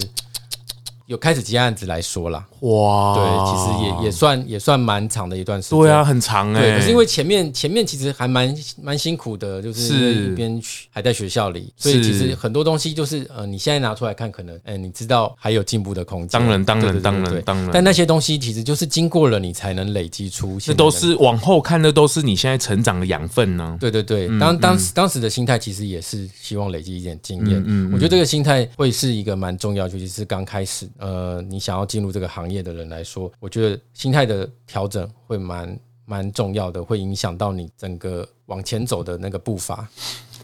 有开始接案子来说啦，哇，对，其实也也算也算蛮长的一段时间，对啊，很长哎、欸。可是因为前面前面其实还蛮蛮辛苦的，就是一边还在学校里，所以其实很多东西就是呃，你现在拿出来看，可能哎，你知道还有进步的空间。当然，当然，当然，当然。但那些东西其实就是经过了，你才能累积出。这都是往后看的，都是你现在成长的养分呢。对对对，当当时当时的心态其实也是希望累积一点经验。嗯，我觉得这个心态会是一个蛮重要，尤其是刚开始。呃，你想要进入这个行业的人来说，我觉得心态的调整会蛮蛮重要的，会影响到你整个往前走的那个步伐。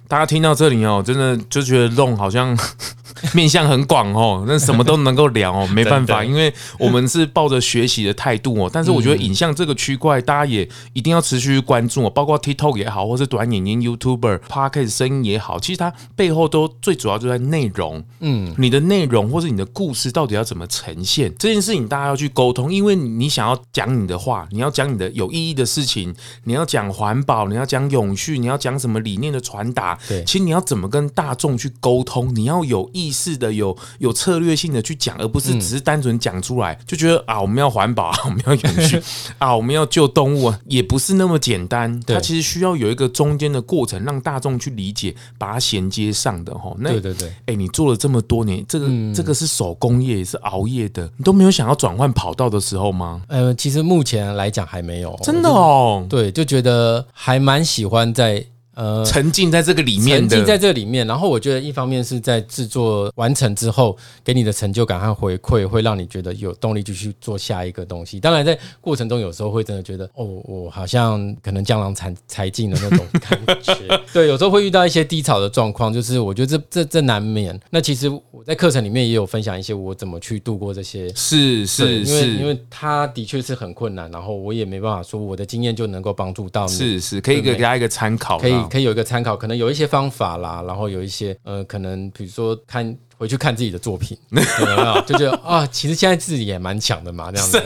大家听到这里哦，真的就觉得 Ron 好像 面向很广哦，那什么都能够聊哦，没办法，因为我们是抱着学习的态度哦。但是我觉得影像这个区块，大家也一定要持续关注哦，包括 TikTok 也好，或是短影音 YouTuber、Podcast 声音也好，其实它背后都最主要就在内容。嗯，你的内容或是你的故事到底要怎么呈现这件事情，大家要去沟通，因为你想要讲你的话，你要讲你的有意义的事情，你要讲环保，你要讲永续，你要讲什么理念的传达。对，其实你要怎么跟大众去沟通，你要有意识的、有有策略性的去讲，而不是只是单纯讲出来就觉得啊，我们要环保啊，我们要永续 啊，我们要救动物啊，也不是那么简单。它其实需要有一个中间的过程，让大众去理解，把它衔接上的哈。那对对对，哎，你做了这么多年，这个这个是手工业，也是熬夜的，你都没有想要转换跑道的时候吗？呃，其实目前来讲还没有，真的哦。对，就觉得还蛮喜欢在。呃，沉浸在这个里面，沉浸在这里面。然后我觉得，一方面是在制作完成之后，给你的成就感和回馈，会让你觉得有动力继续做下一个东西。当然，在过程中有时候会真的觉得，哦，我好像可能江郎才才尽的那种感觉。对，有时候会遇到一些低潮的状况，就是我觉得这这这难免。那其实我在课程里面也有分享一些我怎么去度过这些，是是因为因为他的确是很困难，然后我也没办法说我的经验就能够帮助到你，是是，可以给大家一个参考，可以。可以有一个参考，可能有一些方法啦，然后有一些呃，可能比如说看回去看自己的作品，有没有就觉得啊，其实现在自己也蛮强的嘛，这样子。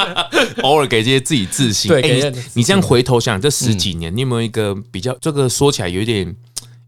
偶尔给这些自己自信。对，欸、你，你这样回头想这十几年，嗯、你有没有一个比较？这个说起来有一点，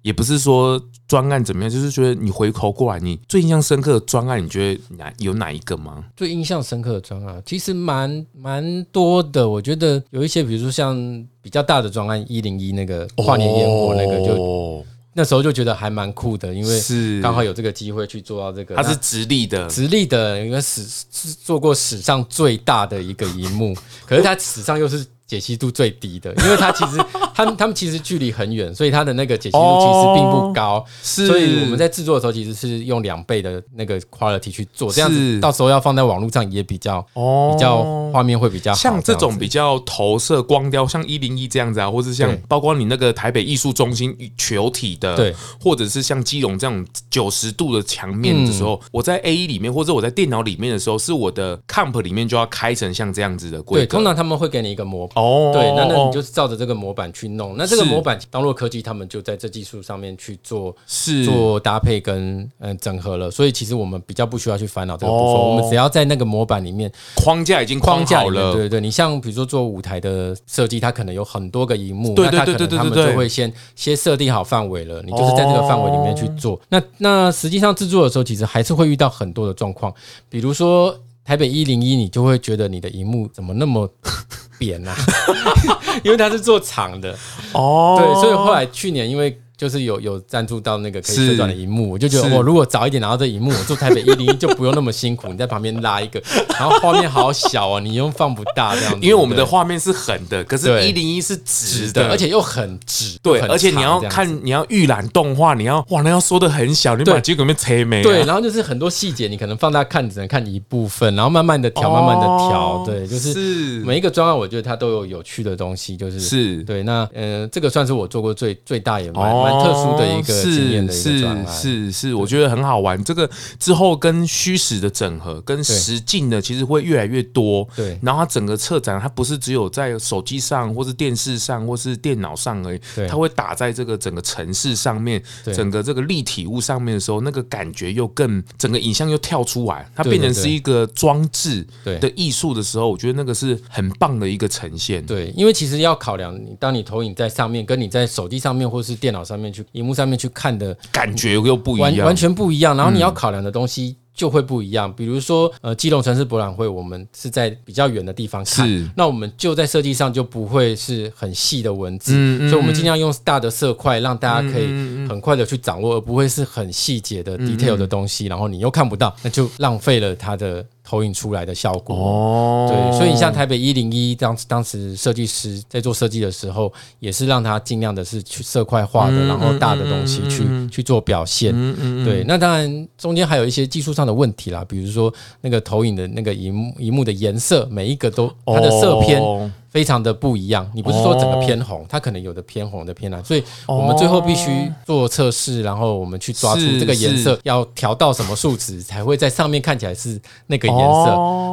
也不是说专案怎么样，就是觉得你回头过来，你最印象深刻的专案，你觉得哪有哪一个吗？最印象深刻的专案，其实蛮蛮多的。我觉得有一些，比如说像。比较大的专案一零一那个跨年烟火那个就，哦那时候就觉得还蛮酷的，因为是刚好有这个机会去做到这个。它是直立的，直立的，因为史是做过史上最大的一个荧幕，可是它史上又是。解析度最低的，因为它其实 他们他们其实距离很远，所以它的那个解析度其实并不高。是，所以我们在制作的时候其实是用两倍的那个 quality 去做，这样子到时候要放在网络上也比较比较画面会比较好。像这种比较投射光雕，像一零一这样子啊，或是像包括你那个台北艺术中心球体的，对，或者是像基隆这样九十度的墙面的时候，我在 A E 里面或者我在电脑里面的时候，是我的 comp 里面就要开成像这样子的规格。对，通常他们会给你一个模。哦，对，那那你就是照着这个模板去弄。那这个模板，当洛科技他们就在这技术上面去做，是做搭配跟嗯整合了。所以其实我们比较不需要去烦恼这个部分，我们只要在那个模板里面，框架已经框架好了。对对，你像比如说做舞台的设计，它可能有很多个荧幕，那它可能他们就会先先设定好范围了，你就是在这个范围里面去做。那那实际上制作的时候，其实还是会遇到很多的状况，比如说台北一零一，你就会觉得你的荧幕怎么那么。扁呐，因为他是做长的哦，对，所以后来去年因为。就是有有赞助到那个可以旋转的荧幕，我就觉得我如果早一点拿到这荧幕，我做台北一零一就不用那么辛苦。你在旁边拉一个，然后画面好小哦，你又放不大这样子。因为我们的画面是横的，可是一零一是直的，而且又很直。对，而且你要看你要预览动画，你要哇，那要缩的很小，你把结果面拆没。对，然后就是很多细节，你可能放大看只能看一部分，然后慢慢的调，慢慢的调。对，就是每一个专案，我觉得它都有有趣的东西，就是是对。那嗯，这个算是我做过最最大也蛮。蛮特殊的一个经验的一个，是是是，我觉得很好玩。这个之后跟虚实的整合，跟实境的其实会越来越多。对，然后它整个策展，它不是只有在手机上，或是电视上，或是电脑上而已。对，它会打在这个整个城市上面，整个这个立体物上面的时候，那个感觉又更，整个影像又跳出来，它变成是一个装置的艺术的时候，我觉得那个是很棒的一个呈现。对，因为其实要考量你，当你投影在上面，跟你在手机上面或是电脑上面去。荧幕上面去看的感觉又不一样，完完全不一样。然后你要考量的东西就会不一样。比如说，呃，基隆城市博览会，我们是在比较远的地方看，是那我们就在设计上就不会是很细的文字，所以我们尽量用大的色块，让大家可以很快的去掌握，而不会是很细节的 detail 的东西。然后你又看不到，那就浪费了它的。投影出来的效果哦，对，所以你像台北一零一当当时设计师在做设计的时候，也是让他尽量的是去色块化的，然后大的东西去去做表现。对，那当然中间还有一些技术上的问题啦，比如说那个投影的那个荧幕荧幕的颜色，每一个都它的色偏。非常的不一样。你不是说整个偏红，它可能有的偏红的偏蓝，所以我们最后必须做测试，然后我们去抓出这个颜色要调到什么数值才会在上面看起来是那个颜色。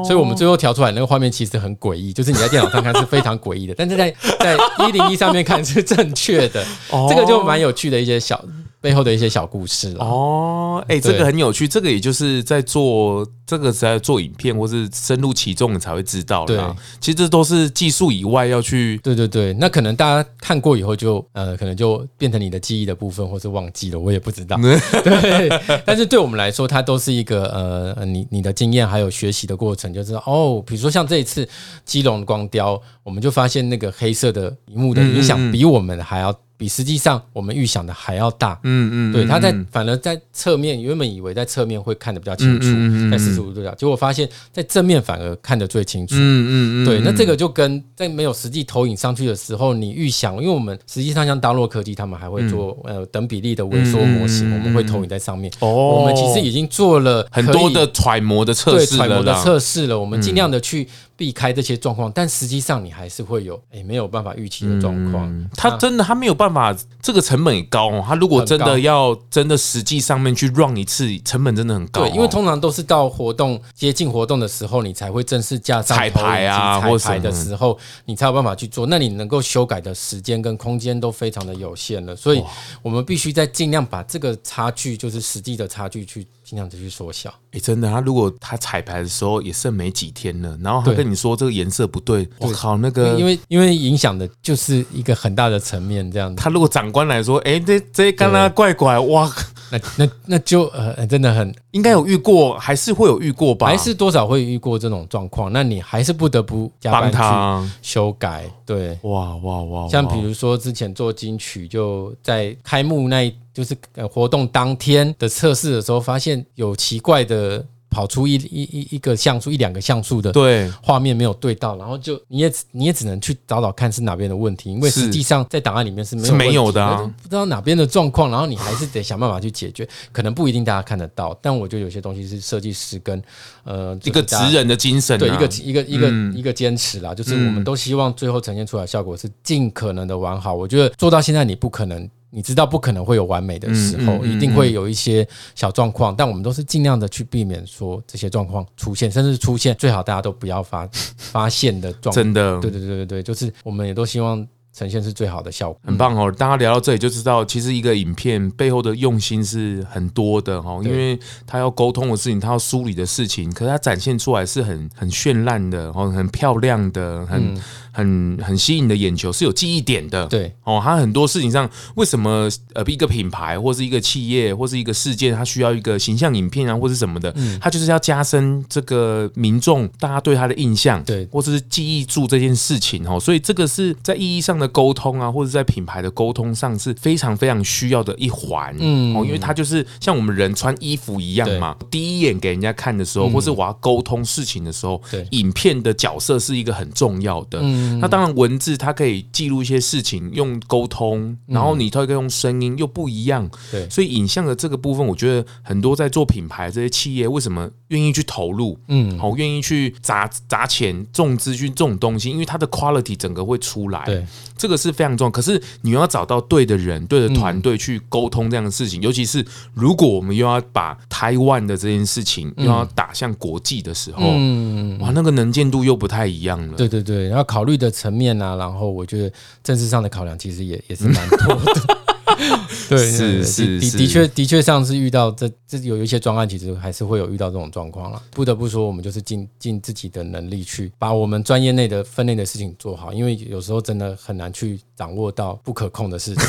所以我们最后调出来那个画面其实很诡异，就是你在电脑上看是非常诡异的，但是在在一零一上面看是正确的。这个就蛮有趣的一些小。背后的一些小故事哦，哎、欸，这个很有趣，这个也就是在做这个在做影片或是深入其中，你才会知道。对，其实这都是技术以外要去。对对对，那可能大家看过以后就呃，可能就变成你的记忆的部分，或是忘记了，我也不知道。对，但是对我们来说，它都是一个呃，你你的经验还有学习的过程，就知道哦。比如说像这一次基隆光雕，我们就发现那个黑色的荧幕的影响比我们还要。比实际上我们预想的还要大，嗯嗯，对，它在反而在侧面，原本以为在侧面会看得比较清楚，在四十五度角，结果发现在正面反而看得最清楚，嗯嗯，对，那这个就跟在没有实际投影上去的时候，你预想，因为我们实际上像当洛科技，他们还会做呃等比例的萎缩模型，我们会投影在上面，哦，我们其实已经做了很多的揣摩的测试，揣摩的测试了，我们尽量的去。避开这些状况，但实际上你还是会有诶没有办法预期的状况。他真的他没有办法，这个成本也高哦。他如果真的要真的实际上面去 run 一次，成本真的很高。对，因为通常都是到活动接近活动的时候，你才会正式架上彩排啊，彩排的时候，你才有办法去做。那你能够修改的时间跟空间都非常的有限了，所以我们必须在尽量把这个差距，就是实际的差距去。尽量的去缩小。哎，真的，他如果他彩排的时候也剩没几天了，然后他跟你说这个颜色不对，我靠，那个，因为因为影响的就是一个很大的层面，这样子。他如果长官来说，哎，这这刚刚怪怪，哇，那那那就呃，真的很应该有遇过，还是会有遇过吧？还是多少会遇过这种状况？那你还是不得不加班去修改。对，哇哇哇！像比如说之前做金曲，就在开幕那一。就是呃活动当天的测试的时候，发现有奇怪的跑出一一一一个像素一两个像素的对。画面没有对到，然后就你也你也只能去找找看是哪边的问题，因为实际上在档案里面是没有没有的，不知道哪边的状况，然后你还是得想办法去解决，可能不一定大家看得到，但我觉得有些东西是设计师跟呃一个职人的精神，对一个一个一个一个坚持啦，就是我们都希望最后呈现出来的效果是尽可能的完好，我觉得做到现在你不可能。你知道不可能会有完美的时候，一定会有一些小状况，但我们都是尽量的去避免说这些状况出现，甚至出现最好大家都不要发发现的状况。真的，对对对对对，就是我们也都希望呈现是最好的效果。很棒哦！大家聊到这里就知道，其实一个影片背后的用心是很多的哦，因为他要沟通的事情，他要梳理的事情，可是他展现出来是很很绚烂的哦，很漂亮的，很。很很吸引你的眼球，是有记忆点的。对哦，它很多事情上，为什么呃一个品牌或是一个企业或是一个事件，它需要一个形象影片啊，或是什么的，嗯，它就是要加深这个民众大家对它的印象，对，或者是记忆住这件事情哦。所以这个是在意义上的沟通啊，或者在品牌的沟通上是非常非常需要的一环。嗯，哦，因为它就是像我们人穿衣服一样嘛，第一眼给人家看的时候，或是我要沟通事情的时候，对，影片的角色是一个很重要的。嗯。那当然，文字它可以记录一些事情，用沟通，然后你它可以用声音又不一样，对，所以影像的这个部分，我觉得很多在做品牌这些企业为什么愿意去投入，嗯，好，愿意去砸砸钱重资金这种东西，因为它的 quality 整个会出来，对，这个是非常重要。可是你要找到对的人、对的团队去沟通这样的事情，尤其是如果我们又要把台湾的这件事情又要打向国际的时候，嗯，哇，那个能见度又不太一样了。对对对，然后考虑。的层面啊，然后我觉得政治上的考量其实也也是蛮多的。对，是是的的确的确上次遇到这这有一些专案，其实还是会有遇到这种状况了。不得不说，我们就是尽尽自己的能力去把我们专业内的分内的事情做好，因为有时候真的很难去掌握到不可控的事情。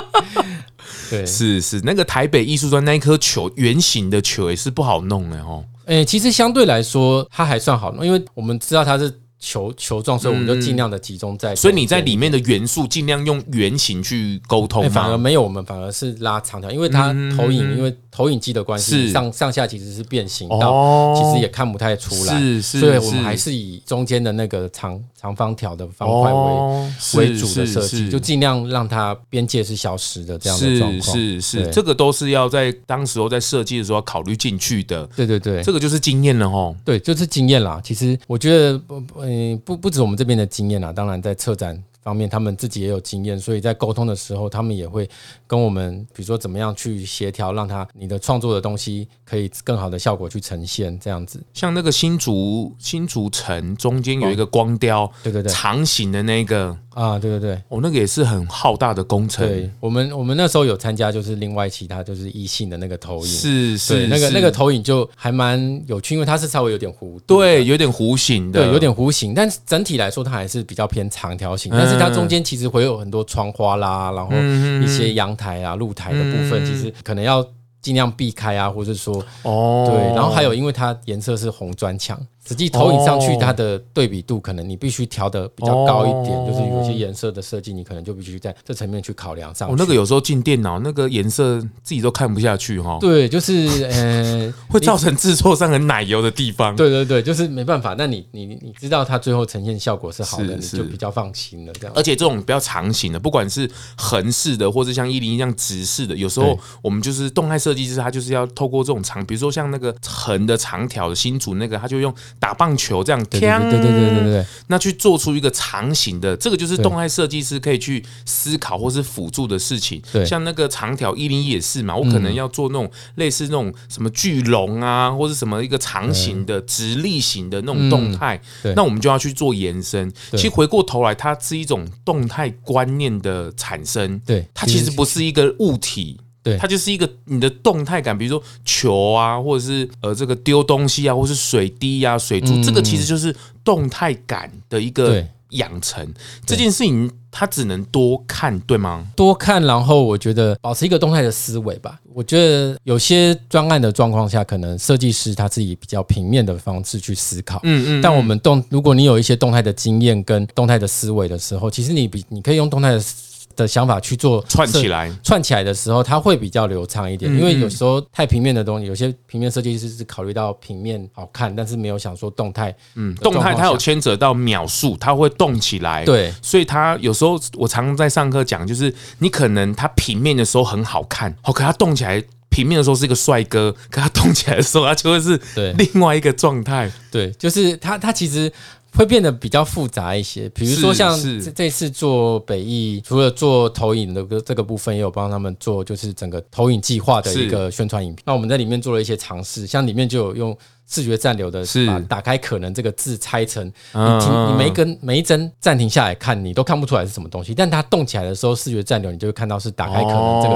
对，是是，那个台北艺术专那一颗球圆形的球也是不好弄的哦。诶，其实相对来说它还算好弄，因为我们知道它是。球球状，所以我们就尽量的集中在。所以你在里面的元素尽量用圆形去沟通，反而没有，我们反而是拉长条，因为它投影，因为投影机的关系，上上下其实是变形到，其实也看不太出来。是是，所以我们还是以中间的那个长长方条的方块为为主的设计，就尽量让它边界是消失的这样的状况。是是是，这个都是要在当时候在设计的时候考虑进去的。对对对，这个就是经验了哦。对，就是经验啦。其实我觉得。嗯，不不止我们这边的经验啊，当然在策展。方面，他们自己也有经验，所以在沟通的时候，他们也会跟我们，比如说怎么样去协调，让他你的创作的东西可以更好的效果去呈现，这样子。像那个新竹新竹城中间有一个光雕，哦、对对对，长形的那个。啊，对对对，哦，那个也是很浩大的工程。对，我们我们那时候有参加，就是另外其他就是异性的那个投影，是是那个那个投影就还蛮有趣，因为它是稍微有点弧，对，有点弧形的，对，有点弧形，但整体来说它还是比较偏长条形，但是它中间其实会有很多窗花啦，然后一些阳台啊、露台的部分，其实可能要尽量避开啊，或者说哦，对，然后还有因为它颜色是红砖墙。实际投影上去，它的对比度可能你必须调的比较高一点，哦、就是有些颜色的设计，你可能就必须在这层面去考量上去。哦，那个有时候进电脑，那个颜色自己都看不下去哈。对，就是呃，会造成制作上很奶油的地方。对对对，就是没办法。那你你你知道它最后呈现效果是好的，是是你就比较放心了。这样。而且这种比较长形的，不管是横式的，或者像一零一这样直式的，有时候我们就是动态设计师，他就是要透过这种长，比如说像那个横的长条的新竹那个，他就用。打棒球这样，对对对对对对对，那去做出一个长形的，这个就是动态设计师可以去思考或是辅助的事情。对，像那个长条一零一也是嘛，我可能要做那种类似那种什么巨龙啊，或者什么一个长形的直立型的那种动态，那我们就要去做延伸。其实回过头来，它是一种动态观念的产生。对，它其实不是一个物体。对，它就是一个你的动态感，比如说球啊，或者是呃这个丢东西啊，或是水滴啊、水珠，嗯、这个其实就是动态感的一个养成。这件事情它只能多看，对吗？多看，然后我觉得保持一个动态的思维吧。我觉得有些专案的状况下，可能设计师他自己比较平面的方式去思考，嗯嗯。但我们动，如果你有一些动态的经验跟动态的思维的时候，其实你比你可以用动态的。的想法去做串起来，串起来的时候，它会比较流畅一点。因为有时候太平面的东西，有些平面设计师是考虑到平面好看，但是没有想说动态。嗯，动态它有牵扯到秒数，它会动起来。对，所以它有时候我常常在上课讲，就是你可能它平面的时候很好看，好，可它动起来，平面的时候是一个帅哥，可它动起来的时候，它就会是另外一个状态。对，就是它，它其实。会变得比较复杂一些，比如说像这这次做北艺，除了做投影的这个部分，也有帮他们做就是整个投影计划的一个宣传影片。那我们在里面做了一些尝试，像里面就有用。视觉暂留的是把打开可能这个字拆成你停，你每一根每一帧暂停下来看，你都看不出来是什么东西。但它动起来的时候，视觉暂留你就会看到是打开可能这个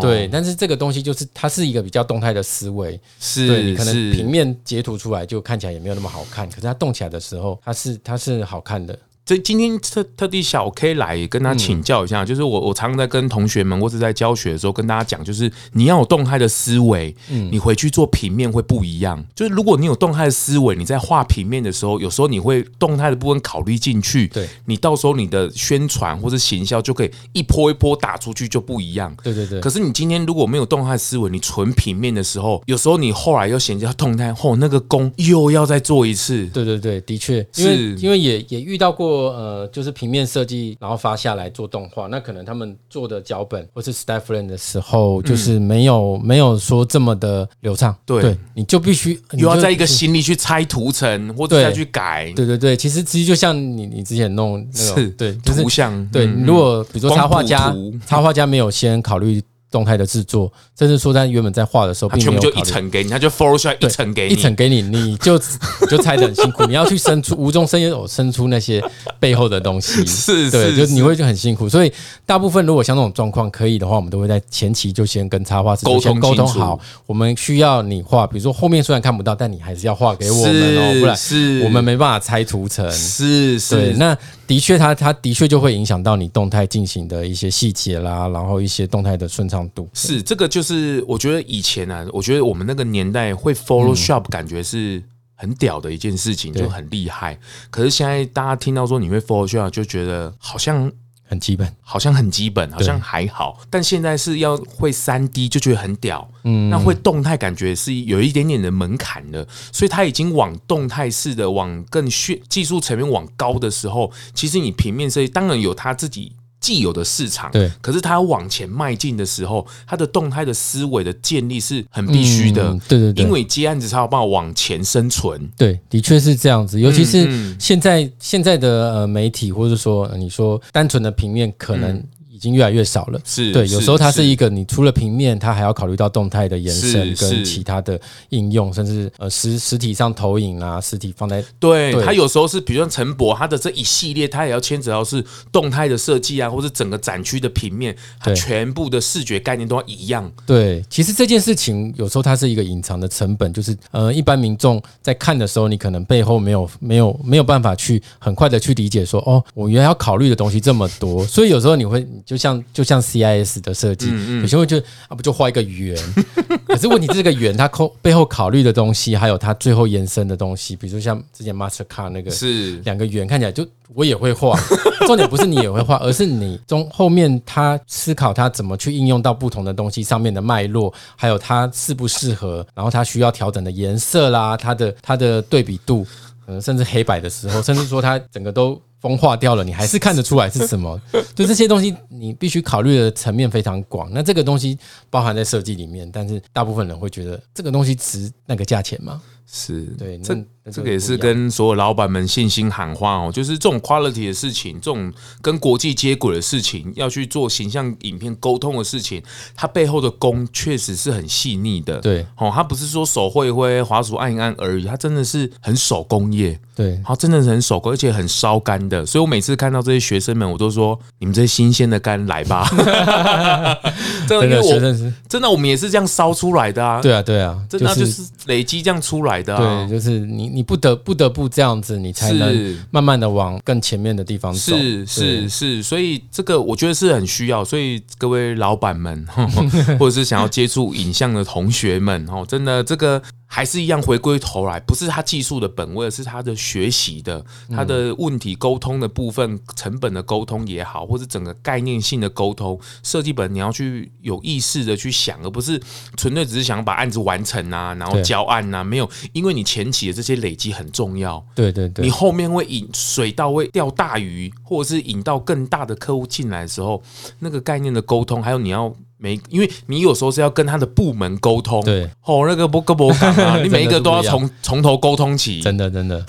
字。对，但是这个东西就是它是一个比较动态的思维，是对你可能平面截图出来就看起来也没有那么好看，可是它动起来的时候，它是它是好看的。所以今天特特地小 K 来跟他请教一下，就是我我常常在跟同学们或者在教学的时候跟大家讲，就是你要有动态的思维，你回去做平面会不一样。就是如果你有动态的思维，你在画平面的时候，有时候你会动态的部分考虑进去，对，你到时候你的宣传或者行销就可以一波一波打出去就不一样。对对对。可是你今天如果没有动态思维，你纯平面的时候，有时候你后来又衔接到动态，后那个工又要再做一次。对对对，的确，因为因为也也遇到过。呃，就是平面设计，然后发下来做动画，那可能他们做的脚本或是 staff friend 的时候，就是没有、嗯、没有说这么的流畅。对，对，你就必须又要在一个心里去拆图层，或者再去改。对对对，其实其实就像你你之前弄那个对、就是、图像，对，如果比如说插画家，插画家没有先考虑。动态的制作，甚至说在原本在画的时候，他全部就一层给你，他就 Photoshop 一层给你，一层给你，你就你就猜的很辛苦。你要去生出无中生有，生出那些背后的东西，是，对，就你会就很辛苦。所以大部分如果像这种状况可以的话，我们都会在前期就先跟插画师沟通沟通好，我们需要你画，比如说后面虽然看不到，但你还是要画给我们哦，不然我们没办法拆图层。是，是，对，那。的确，它它的确就会影响到你动态进行的一些细节啦，然后一些动态的顺畅度。是这个，就是我觉得以前啊，我觉得我们那个年代会 Photoshop，感觉是很屌的一件事情，就很厉害。可是现在大家听到说你会 Photoshop，就觉得好像。很基本，好像很基本，好像还好。但现在是要会三 D 就觉得很屌，嗯，那会动态感觉是有一点点的门槛的，所以它已经往动态式的、往更炫技术层面往高的时候，其实你平面设计当然有它自己既有的市场，对，可是他往前迈进的时候，他的动态的思维的建立是很必须的，嗯，对对对，因为接案子才有办法往前生存。对，的确是这样子，尤其是现在现在的呃媒体，或者说你说单纯的平面可能。嗯已经越来越少了，是对，有时候它是一个，你除了平面，它还要考虑到动态的延伸跟其他的应用，甚至呃实实体上投影啊，实体放在对，它有时候是，比如说陈博，它的这一系列，它也要牵扯到是动态的设计啊，或者整个展区的平面，它全部的视觉概念都要一样。对，其实这件事情有时候它是一个隐藏的成本，就是呃一般民众在看的时候，你可能背后没有没有没有办法去很快的去理解说，哦，我原来要考虑的东西这么多，所以有时候你会。就像就像 CIS 的设计，嗯嗯有些人会觉得啊，不就画一个圆？可是问题这个圆它考背后考虑的东西，还有它最后延伸的东西，比如说像之前 Mastercard 那个是两个圆，看起来就我也会画。重点不是你也会画，而是你中后面他思考他怎么去应用到不同的东西上面的脉络，还有它适不适合，然后它需要调整的颜色啦，它的它的对比度，可能甚至黑白的时候，甚至说它整个都。风化掉了，你还是看得出来是什么？就这些东西，你必须考虑的层面非常广。那这个东西包含在设计里面，但是大部分人会觉得这个东西值那个价钱吗？是对，这这个也是跟所有老板们信心喊话哦，就是这种 quality 的事情，这种跟国际接轨的事情，要去做形象影片沟通的事情，它背后的功确实是很细腻的。对，哦，它不是说手挥一挥，滑鼠按一按而已，它真的是很手工业。对，它真的是很手工，而且很烧干的。所以我每次看到这些学生们，我都说：你们这些新鲜的肝来吧。真的，学生是真的，我们也是这样烧出来的啊。对啊，对啊，真的就是累积这样出来的。啊对，就是你，你不得不得不这样子，你才能慢慢的往更前面的地方走。是是是，所以这个我觉得是很需要。所以各位老板们，或者是想要接触影像的同学们，哦，真的这个。还是一样，回归头来，不是他技术的本位，而是他的学习的，他的问题沟通的部分，成本的沟通也好，或者整个概念性的沟通，设计本你要去有意识的去想，而不是纯粹只是想把案子完成啊，然后交案啊，没有，因为你前期的这些累积很重要，对对对，你后面会引水到位钓大鱼，或者是引到更大的客户进来的时候，那个概念的沟通，还有你要。每，因为你有时候是要跟他的部门沟通，对，哦，那个不个不讲啊，你每一个都要从从头沟通起，真的真的。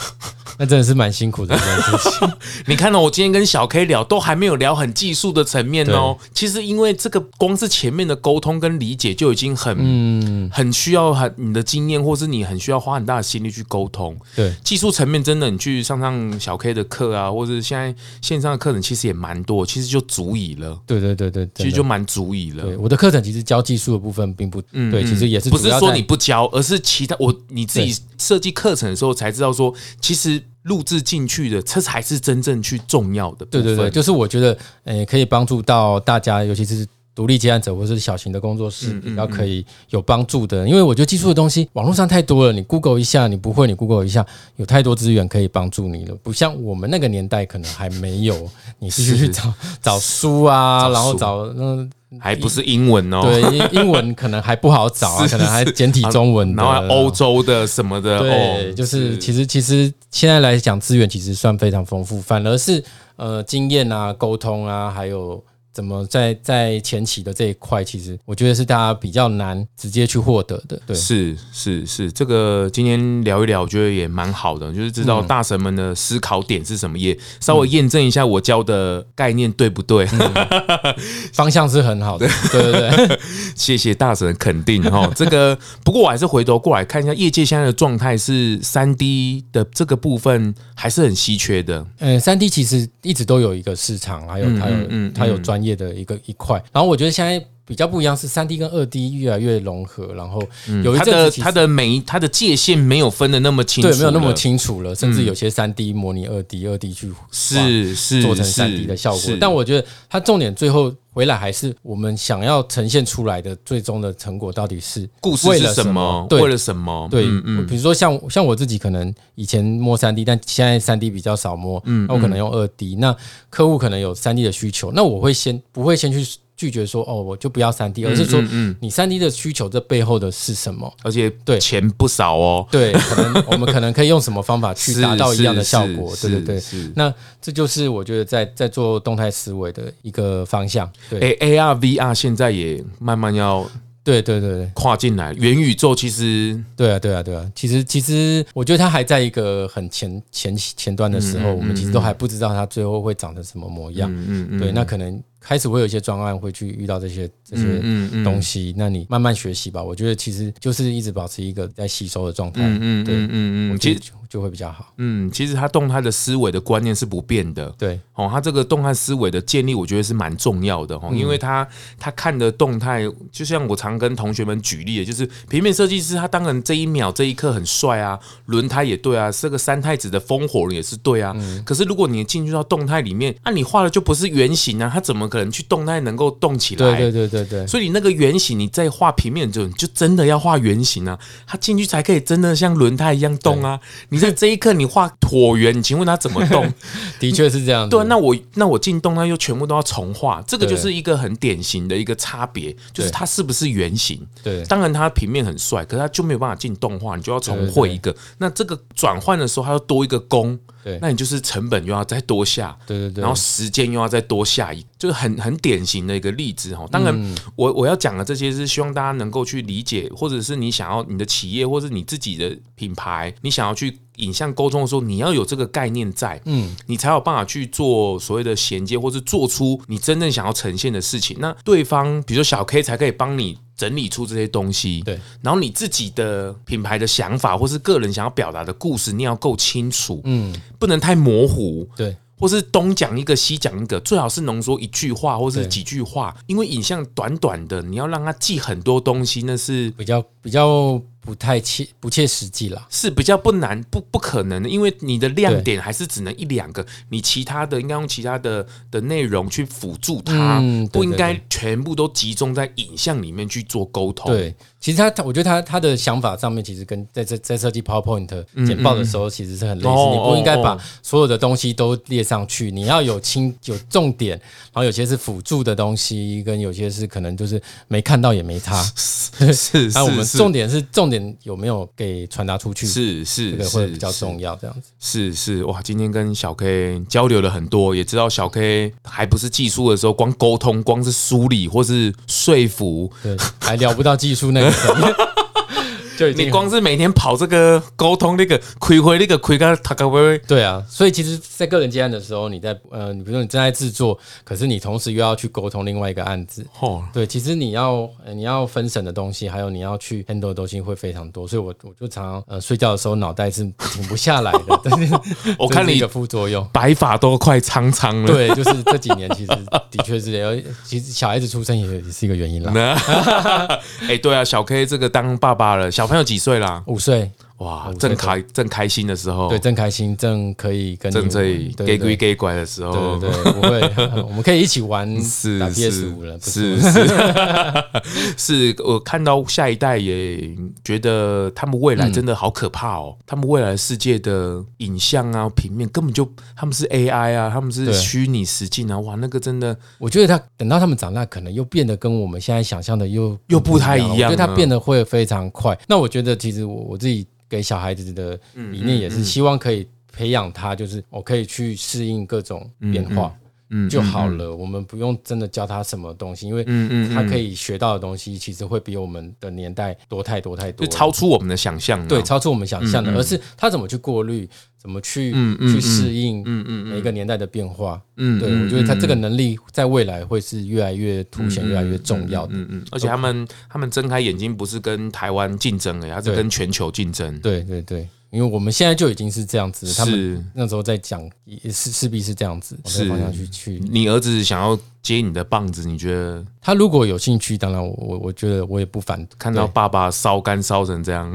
那真的是蛮辛苦的一件事情。你看到我今天跟小 K 聊，都还没有聊很技术的层面哦。其实因为这个光是前面的沟通跟理解就已经很嗯很需要很你的经验，或是你很需要花很大的心力去沟通。对，技术层面真的，你去上上小 K 的课啊，或者现在线上的课程其实也蛮多，其实就足以了。对对对对，其实就蛮足以了。我的课程其实教技术的部分并不对，其实也是不是说你不教，而是其他我你自己设计课程的时候才知道说，其实。录制进去的，这才是真正去重要的。对对对，就是我觉得，诶，可以帮助到大家，尤其是独立接案者或是小型的工作室，比较可以有帮助的。因为我觉得技术的东西网络上太多了，你 Google 一下，你不会，你 Google 一下，有太多资源可以帮助你了。不像我们那个年代，可能还没有，你必须去找找书啊，然后找那。还不是英文哦，对，英英文可能还不好找啊，可能还简体中文，然后欧洲的什么的，对，就是。其实其实现在来讲资源其实算非常丰富，反而是呃经验啊、沟通啊，还有。怎么在在前期的这一块，其实我觉得是大家比较难直接去获得的。对，是是是，这个今天聊一聊，我觉得也蛮好的，就是知道大神们的思考点是什么，也稍微验证一下我教的概念对不对，嗯、方向是很好的。对对对，谢谢大神肯定哈。这个不过我还是回头过来看一下业界现在的状态，是三 D 的这个部分还是很稀缺的。嗯，三 D 其实一直都有一个市场，还有它有嗯它有专。业的一个一块，然后我觉得现在比较不一样是三 D 跟二 D 越来越融合，然后有一阵子它的每它的界限没有分的那么清楚，对，没有那么清楚了，甚至有些三 D 模拟二 D，二 D 去是是做成三 D 的效果，但我觉得它重点最后回来还是我们想要呈现出来的最终的成果到底是故事是什么？为了什么？对，嗯比如说像像我自己可能以前摸三 D，但现在三 D 比较少摸，嗯，那我可能用二 D，那客户可能有三 D 的需求，那我会先不会先去。拒绝说哦，我就不要三 D，而是说你三 D 的需求这背后的是什么？而且对钱不少哦。对，可能我们可能可以用什么方法去 达到一样的效果？对对对。那这就是我觉得在在做动态思维的一个方向。对，AR VR 现在也慢慢要。对对对对，跨进来元宇宙其实，对啊对啊对啊，其实其实我觉得它还在一个很前前前端的时候，嗯嗯嗯、我们其实都还不知道它最后会长成什么模样。嗯嗯，嗯对，那可能。开始会有一些专案会去遇到这些这些东西，嗯嗯嗯、那你慢慢学习吧。我觉得其实就是一直保持一个在吸收的状态。嗯嗯，嗯，嗯嗯，其实就，就会比较好。嗯，其实他动态的思维的观念是不变的。对，哦，他这个动态思维的建立，我觉得是蛮重要的。哦，因为他他看的动态，就像我常跟同学们举例的，就是平面设计师，他当然这一秒这一刻很帅啊，轮胎也对啊，这个三太子的风火轮也是对啊。嗯、可是如果你进去到动态里面，那、啊、你画的就不是圆形啊，他怎么可能去动态能够动起来？对对对对对。所以你那个圆形，你在画平面就就真的要画圆形啊，它进去才可以真的像轮胎一样动啊。你在这一刻你画椭圆，你请问它怎么动？的确是这样。对，那我那我进动态又全部都要重画，这个就是一个很典型的一个差别，就是它是不是圆形？对，当然它平面很帅，可是它就没有办法进动画，你就要重绘一个。那这个转换的时候，它要多一个工。对，那你就是成本又要再多下，对对对，然后时间又要再多下一，就是很很典型的一个例子哈。当然，我我要讲的这些是希望大家能够去理解，或者是你想要你的企业或者你自己的品牌，你想要去影像沟通的时候，你要有这个概念在，嗯，你才有办法去做所谓的衔接，或是做出你真正想要呈现的事情。那对方，比如说小 K，才可以帮你。整理出这些东西，对，然后你自己的品牌的想法，或是个人想要表达的故事，你要够清楚，嗯，不能太模糊，对，或是东讲一个西讲一个，最好是浓缩一句话或是几句话，因为影像短短的，你要让它记很多东西，那是比较比较。不太切不切实际了，是比较不难不不可能的，因为你的亮点还是只能一两个，你其他的应该用其他的的内容去辅助它，不应该全部都集中在影像里面去做沟通。对，其实他他我觉得他他的想法上面其实跟在在在设计 PowerPoint 简报的时候其实是很类似，你不应该把所有的东西都列上去，你要有轻有重点，然后有些是辅助的东西，跟有些是可能就是没看到也没差。是是，那我们重点是重点。有没有给传达出去？是是，这个会比较重要。这样子是是哇，今天跟小 K 交流了很多，也知道小 K 还不是技术的时候，光沟通，光是梳理或是说服，对，还聊不到技术那个层面。就你光是每天跑这个沟通那个亏回那个亏个他可不会对啊，所以其实，在个人接案的时候，你在呃，你比如说你正在制作，可是你同时又要去沟通另外一个案子，哦，对，其实你要你要分神的东西，还有你要去 handle 的东西会非常多，所以我我就常常呃睡觉的时候脑袋是停不下来的。但是我看你的副作用，白发都快苍苍了。对，就是这几年其实的确是，要 其实小孩子出生也也是一个原因啦。哎，对啊，小 K 这个当爸爸了，小。小朋友几岁啦？五岁。哇，正开正开心的时候，对，正开心，正可以跟正可以给鬼给拐的时候，对对，不会，我们可以一起玩，是打 PS 五了，是是。是，我看到下一代也觉得他们未来真的好可怕哦，他们未来世界的影像啊、平面根本就他们是 AI 啊，他们是虚拟实境啊，哇，那个真的，我觉得他等到他们长大，可能又变得跟我们现在想象的又又不太一样，我觉得他变得会非常快。那我觉得其实我我自己。给小孩子的理念也是希望可以培养他，就是我可以去适应各种变化，嗯，就好了。我们不用真的教他什么东西，因为他可以学到的东西其实会比我们的年代多太多太多，就超出我们的想象。对，超出我们想象的，而是他怎么去过滤，怎么去去适应，嗯嗯，每一个年代的变化。嗯，对，我觉得他这个能力在未来会是越来越凸显，越来越重要的。嗯嗯，而且他们他们睁开眼睛不是跟台湾竞争的，他是跟全球竞争。对对对，因为我们现在就已经是这样子，他们那时候在讲也是势必是这样子，是方向去去。你儿子想要接你的棒子，你觉得他如果有兴趣，当然我我我觉得我也不反。看到爸爸烧干烧成这样，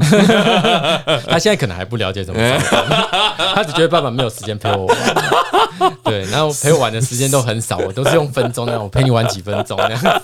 他现在可能还不了解怎么烧，他只觉得爸爸没有时间陪我玩。对，然后陪我玩的时间都很少，我都是用分钟那样，我陪你玩几分钟那样。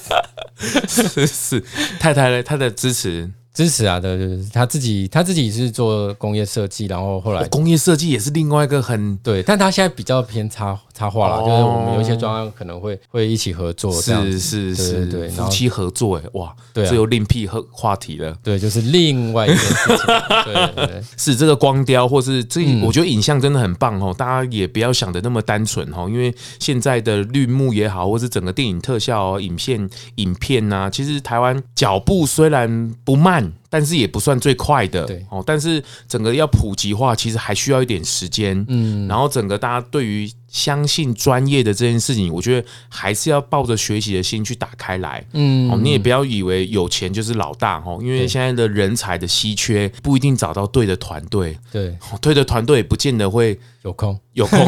是是，太太呢？他的支持支持啊，对对对，他自己他自己是做工业设计，然后后来、哦、工业设计也是另外一个很对，但他现在比较偏插插画了，哦、就是我们有一些专案可能会会一起合作，是是是，对，夫妻合作，哎，哇，对、啊，这又另辟话话题了，对，就是另外一件事情，对，对，对，是这个光雕，或是这，我觉得影像真的很棒哦，大家也不要想的那么单纯哦，因为现在的绿幕也好，或是整个电影特效、哦影片、影片呐、啊，其实台湾脚步虽然不慢。但是也不算最快的，对哦。但是整个要普及化，其实还需要一点时间。嗯，然后整个大家对于相信专业的这件事情，我觉得还是要抱着学习的心去打开来。嗯，哦，你也不要以为有钱就是老大哦，因为现在的人才的稀缺，不一定找到对的团队。对，对的团队也不见得会。有空，有空，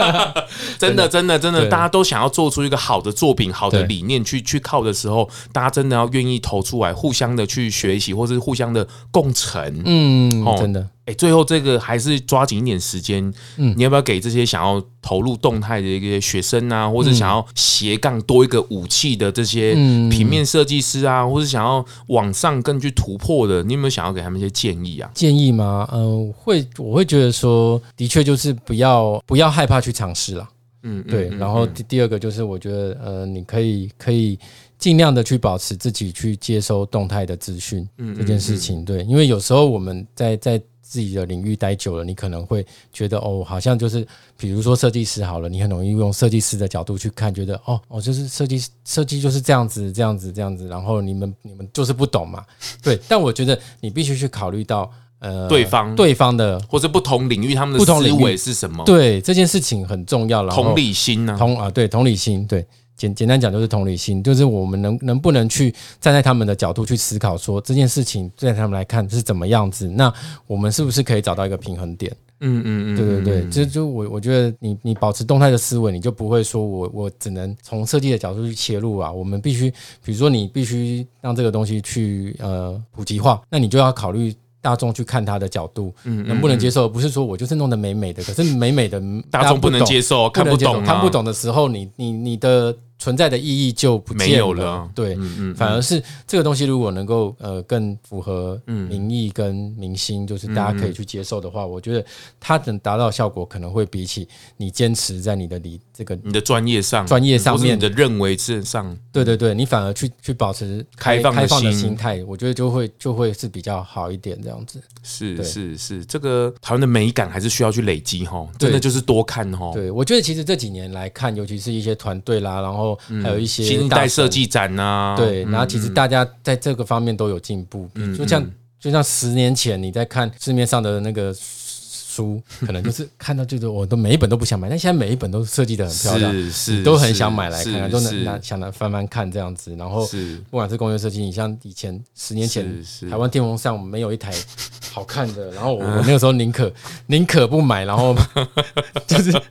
真的，真的，真的，大家都想要做出一个好的作品、好的理念去去靠的时候，大家真的要愿意投出来，互相的去学习，或是互相的共成。嗯，哦真的。哎，最后这个还是抓紧一点时间。嗯，你要不要给这些想要投入动态的一个学生啊，或者想要斜杠多一个武器的这些平面设计师啊，或者想要往上更去突破的，你有没有想要给他们一些建议啊？建议吗？嗯，会，我会觉得说，的确就是不要不要害怕去尝试了。嗯，对。然后第第二个就是，我觉得呃，你可以可以尽量的去保持自己去接收动态的资讯，嗯这件事情。对，因为有时候我们在在。自己的领域待久了，你可能会觉得哦，好像就是，比如说设计师好了，你很容易用设计师的角度去看，觉得哦哦，就是设计设计就是这样子，这样子，这样子，然后你们你们就是不懂嘛，对。但我觉得你必须去考虑到呃，对方对方的或者不同领域他们的思维是什么，对这件事情很重要了。同理心呢？同啊，对，同理心，对。简简单讲就是同理心，就是我们能能不能去站在他们的角度去思考，说这件事情在他们来看是怎么样子，那我们是不是可以找到一个平衡点？嗯嗯嗯，对对对，就就我我觉得你你保持动态的思维，你就不会说我我只能从设计的角度去切入啊，我们必须比如说你必须让这个东西去呃普及化，那你就要考虑大众去看他的角度，能不能接受？不是说我就是弄得美美的，可是美美的大众不能接受，看不懂，看不懂的时候，你你你的。存在的意义就不见了，没有了，对，嗯嗯，反而是这个东西如果能够呃更符合民意跟民心，就是大家可以去接受的话，我觉得它能达到效果可能会比起你坚持在你的理这个你的专业上专业上面的认为之上，对对对，你反而去去保持开放开放的心。态，我觉得就会就会是比较好一点这样子。是是是，这个台湾的美感还是需要去累积哈，真的就是多看哈。对，我觉得其实这几年来看，尤其是一些团队啦，然后。还有一些新一代设计展呐，对，然后其实大家在这个方面都有进步，就像就像十年前你在看市面上的那个。书可能就是看到这个，我都每一本都不想买，但现在每一本都设计的很漂亮，是是，都很想买来看看，都能拿想来翻翻看这样子。然后，不管是工业设计，你像以前十年前台湾电风扇没有一台好看的，然后我那个时候宁可 宁可不买，然后 就是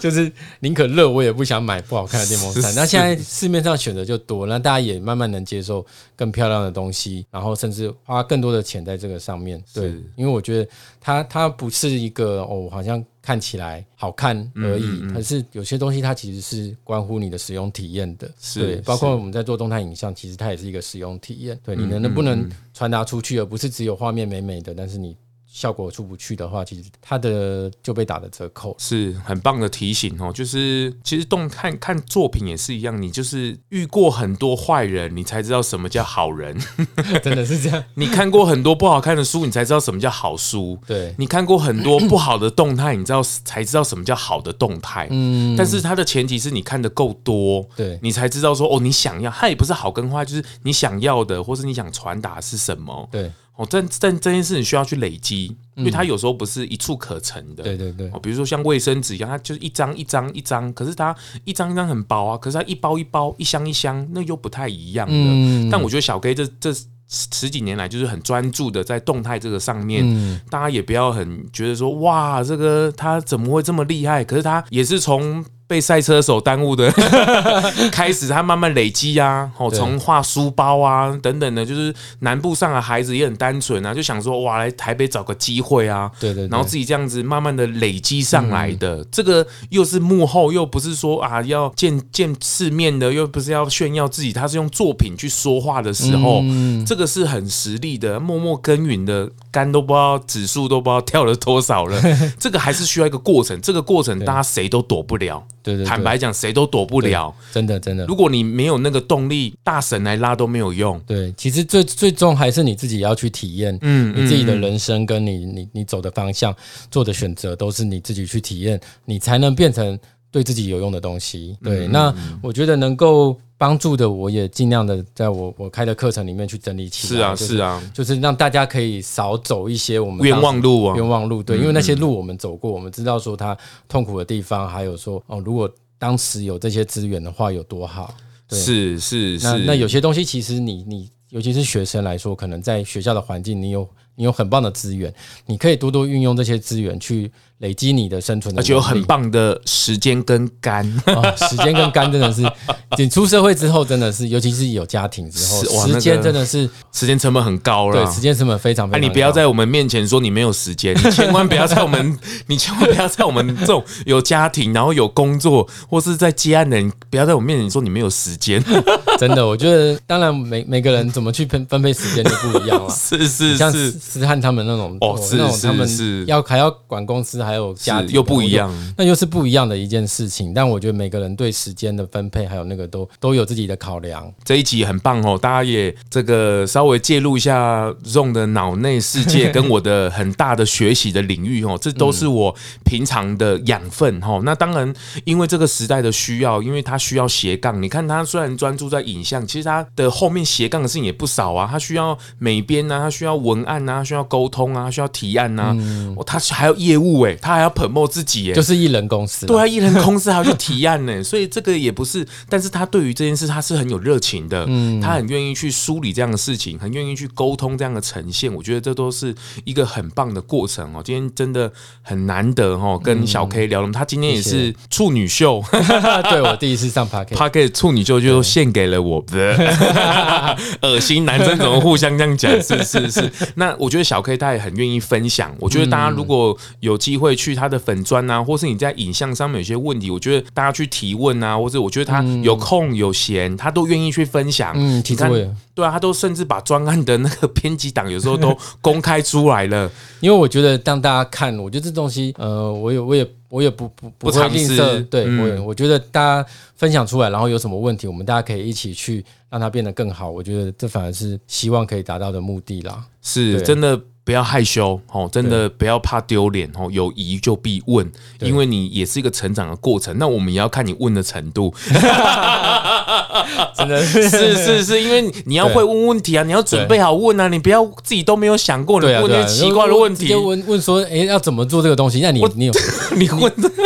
就是宁可热我也不想买不好看的电风扇。那现在市面上选择就多，那大家也慢慢能接受更漂亮的东西，然后甚至花更多的钱在这个上面。对，因为我觉得它它不是一。个哦，好像看起来好看而已，可是有些东西它其实是关乎你的使用体验的，对，包括我们在做动态影像，其实它也是一个使用体验，对，你能能不能传达出去，而不是只有画面美美的，但是你。效果出不去的话，其实它的就被打了折扣，是很棒的提醒哦。就是其实动看看作品也是一样，你就是遇过很多坏人，你才知道什么叫好人，真的是这样。你看过很多不好看的书，你才知道什么叫好书。对，你看过很多不好的动态，你知道才知道什么叫好的动态。嗯，但是它的前提是你看的够多，对，你才知道说哦，你想要它也不是好跟坏，就是你想要的，或是你想传达是什么。对。哦，这这这件事你需要去累积，因为它有时候不是一触可成的。对对对。哦，比如说像卫生纸一样，它就是一张一张一张，可是它一张一张很薄啊，可是它一包一包、一箱一箱，那又不太一样的。但我觉得小 K 这这十几年来就是很专注的在动态这个上面，大家也不要很觉得说哇，这个他怎么会这么厉害？可是他也是从被赛车手耽误的，开始他慢慢累积啊，哦，从画书包啊等等的，就是南部上的孩子也很单纯啊，就想说哇，来台北找个机会啊，对对，然后自己这样子慢慢的累积上来的，这个又是幕后，又不是说啊要见见世面的，又不是要炫耀自己，他是用作品去说话的时候，这个是很实力的，默默耕耘的，肝都不知道指数都不知道跳了多少了，这个还是需要一个过程，这个过程大家谁都躲不了。对，对对，坦白讲，谁都躲不了，真的真的。如果你没有那个动力，大神来拉都没有用。对，其实最最终还是你自己要去体验，嗯，你自己的人生跟你你你走的方向做的选择，都是你自己去体验，你才能变成对自己有用的东西。对，嗯、那我觉得能够帮助的，我也尽量的在我我开的课程里面去整理起来。是啊，是啊，就是让大家可以少走一些我们冤枉路啊，冤枉路。对，因为那些路我们走过，我们知道说他痛苦的地方，还有说哦，如果当时有这些资源的话，有多好。对，是是是。那那有些东西，其实你你，尤其是学生来说，可能在学校的环境，你有你有很棒的资源，你可以多多运用这些资源去。累积你的生存的，而且有很棒的时间跟肝，哦、时间跟肝真的是，你出社会之后真的是，尤其是有家庭之后，时间真的是时间成本很高了。对，时间成本非常非常你不要在我们面前说你没有时间，你千万不要在我们，你千万不要在我们这种有家庭然后有工作或是在接案的人，不要在我面前说你没有时间。真的，我觉得当然每每个人怎么去分分配时间就不一样了。是是是，像思汉他们那种哦，是是是，他们要还要管公司。还有家又不一样，那又是不一样的一件事情。但我觉得每个人对时间的分配，还有那个都都有自己的考量。这一集很棒哦，大家也这个稍微介入一下 Ron 的脑内世界跟我的很大的学习的领域哦，这都是我平常的养分哈。那当然，因为这个时代的需要，因为他需要斜杠。你看他虽然专注在影像，其实他的后面斜杠的事情也不少啊。他需要美编啊，他需要文案啊，需要沟通啊，需要提案啊，他还有业务哎。他还要 promote 自己耶，就是艺人公司。对啊，艺人公司还要去提案呢，所以这个也不是。但是他对于这件事，他是很有热情的，嗯，他很愿意去梳理这样的事情，很愿意去沟通这样的呈现。我觉得这都是一个很棒的过程哦。今天真的很难得哦，跟小 K 聊了。他今天也是处女秀，对，我第一次上 Podcast，Podcast 处女秀就献给了我的。恶心，男生怎么互相这样讲？是是是。那我觉得小 K 他也很愿意分享。我觉得大家如果有机会去他的粉砖啊，或是你在影像上面有些问题，我觉得大家去提问啊，或者我觉得他有空有闲，他都愿意去分享。嗯，提问，对啊，他都甚至把专案的那个编辑档有时候都 公开出来了。因为我觉得让大家看，我觉得这东西，呃，我也我也我也不不不会吝啬。对，我也我觉得大家分享出来，然后有什么问题，我们大家可以一起去让它变得更好。我觉得这反而是希望可以达到的目的啦。是真的。不要害羞哦，真的不要怕丢脸哦。有疑就必问，因为你也是一个成长的过程。那我们也要看你问的程度，真的是是是是，因为你要会问问题啊，你要准备好问啊，你不要自己都没有想过，你问那些奇怪的问题，就问问说，哎，要怎么做这个东西？那你你有 你问的。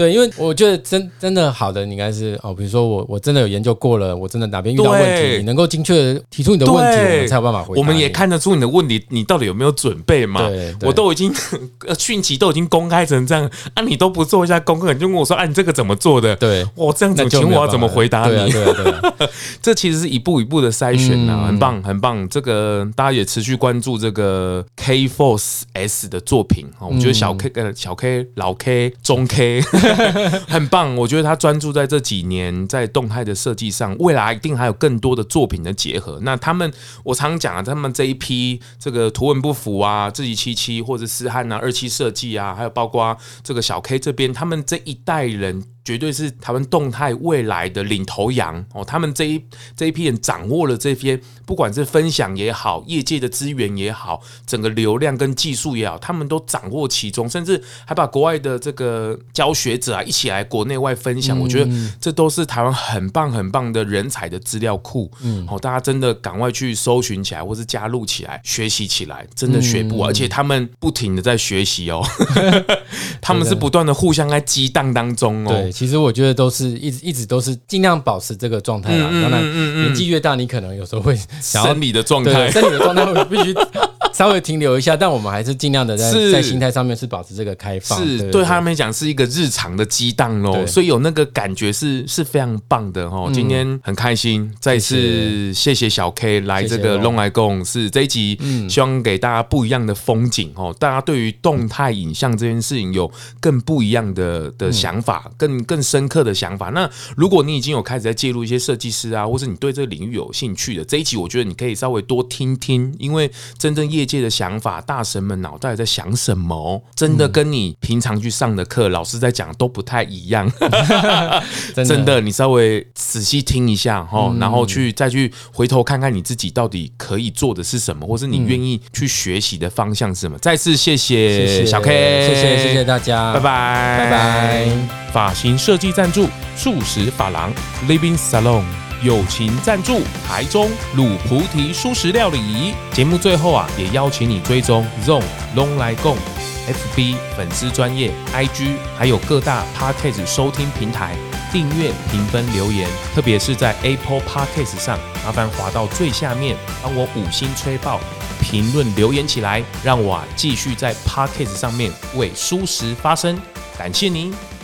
对，因为我觉得真真的好的，你应该是哦，比如说我我真的有研究过了，我真的哪边遇到问题，你能够精确的提出你的问题，我们才有办法回答。我们也看得出你的问题，你到底有没有准备嘛？对，我都已经讯息都已经公开成这样啊，你都不做一下功课，你就跟我说啊，你这个怎么做的？对，我这样子，请我要怎么回答你？对对，这其实是一步一步的筛选呐，很棒很棒。这个大家也持续关注这个 K Force S 的作品啊，我觉得小 K 呃小 K 老 K 中 K 很。棒，我觉得他专注在这几年在动态的设计上，未来一定还有更多的作品的结合。那他们，我常讲啊，他们这一批这个图文不符啊，自己七七或者思汉啊，二期设计啊，还有包括这个小 K 这边，他们这一代人。绝对是台湾动态未来的领头羊哦！他们这一这一批人掌握了这些，不管是分享也好，业界的资源也好，整个流量跟技术也好，他们都掌握其中，甚至还把国外的这个教学者啊一起来国内外分享。我觉得这都是台湾很棒很棒的人才的资料库。嗯，好，大家真的赶快去搜寻起来，或是加入起来，学习起来，真的学不完，而且他们不停的在学习哦，他们是不断的互相在激荡当中哦。其实我觉得都是一直一直都是尽量保持这个状态啦。当然，年纪越大，你可能有时候会 想要生理的状态，生理的状态会必须稍微停留一下，但我们还是尽量的在在心态上面是保持这个开放，是对，对他们讲是一个日常的激荡喽，所以有那个感觉是是非常棒的哦。今天很开心，再次谢谢。小 K 来这个拢来共是这一集，希望给大家不一样的风景哦。大家对于动态影像这件事情有更不一样的的想法，更更深刻的想法。那如果你已经有开始在介入一些设计师啊，或是你对这个领域有兴趣的，这一集我觉得你可以稍微多听听，因为真正业界的想法，大神们脑袋在想什么，真的跟你平常去上的课，老师在讲都不太一样。真的，你稍微仔细听一下哈，然后去再去回头看看你自己到底可以做的是什么，或是你愿意去学习的方向是什么。再次谢谢小 K，谢谢谢谢大家，拜拜拜拜。发型设计赞助素食发廊 Living Salon。友情赞助台中卤菩提蔬食料理。节目最后啊，也邀请你追踪 ZONG 拢来共 FB 粉丝专业 IG，还有各大 Podcast 收听平台订阅、评分、留言，特别是在 Apple Podcast 上，麻烦滑到最下面，帮我五星吹爆，评论留言起来，让我啊继续在 Podcast 上面为蔬食发声。感谢您。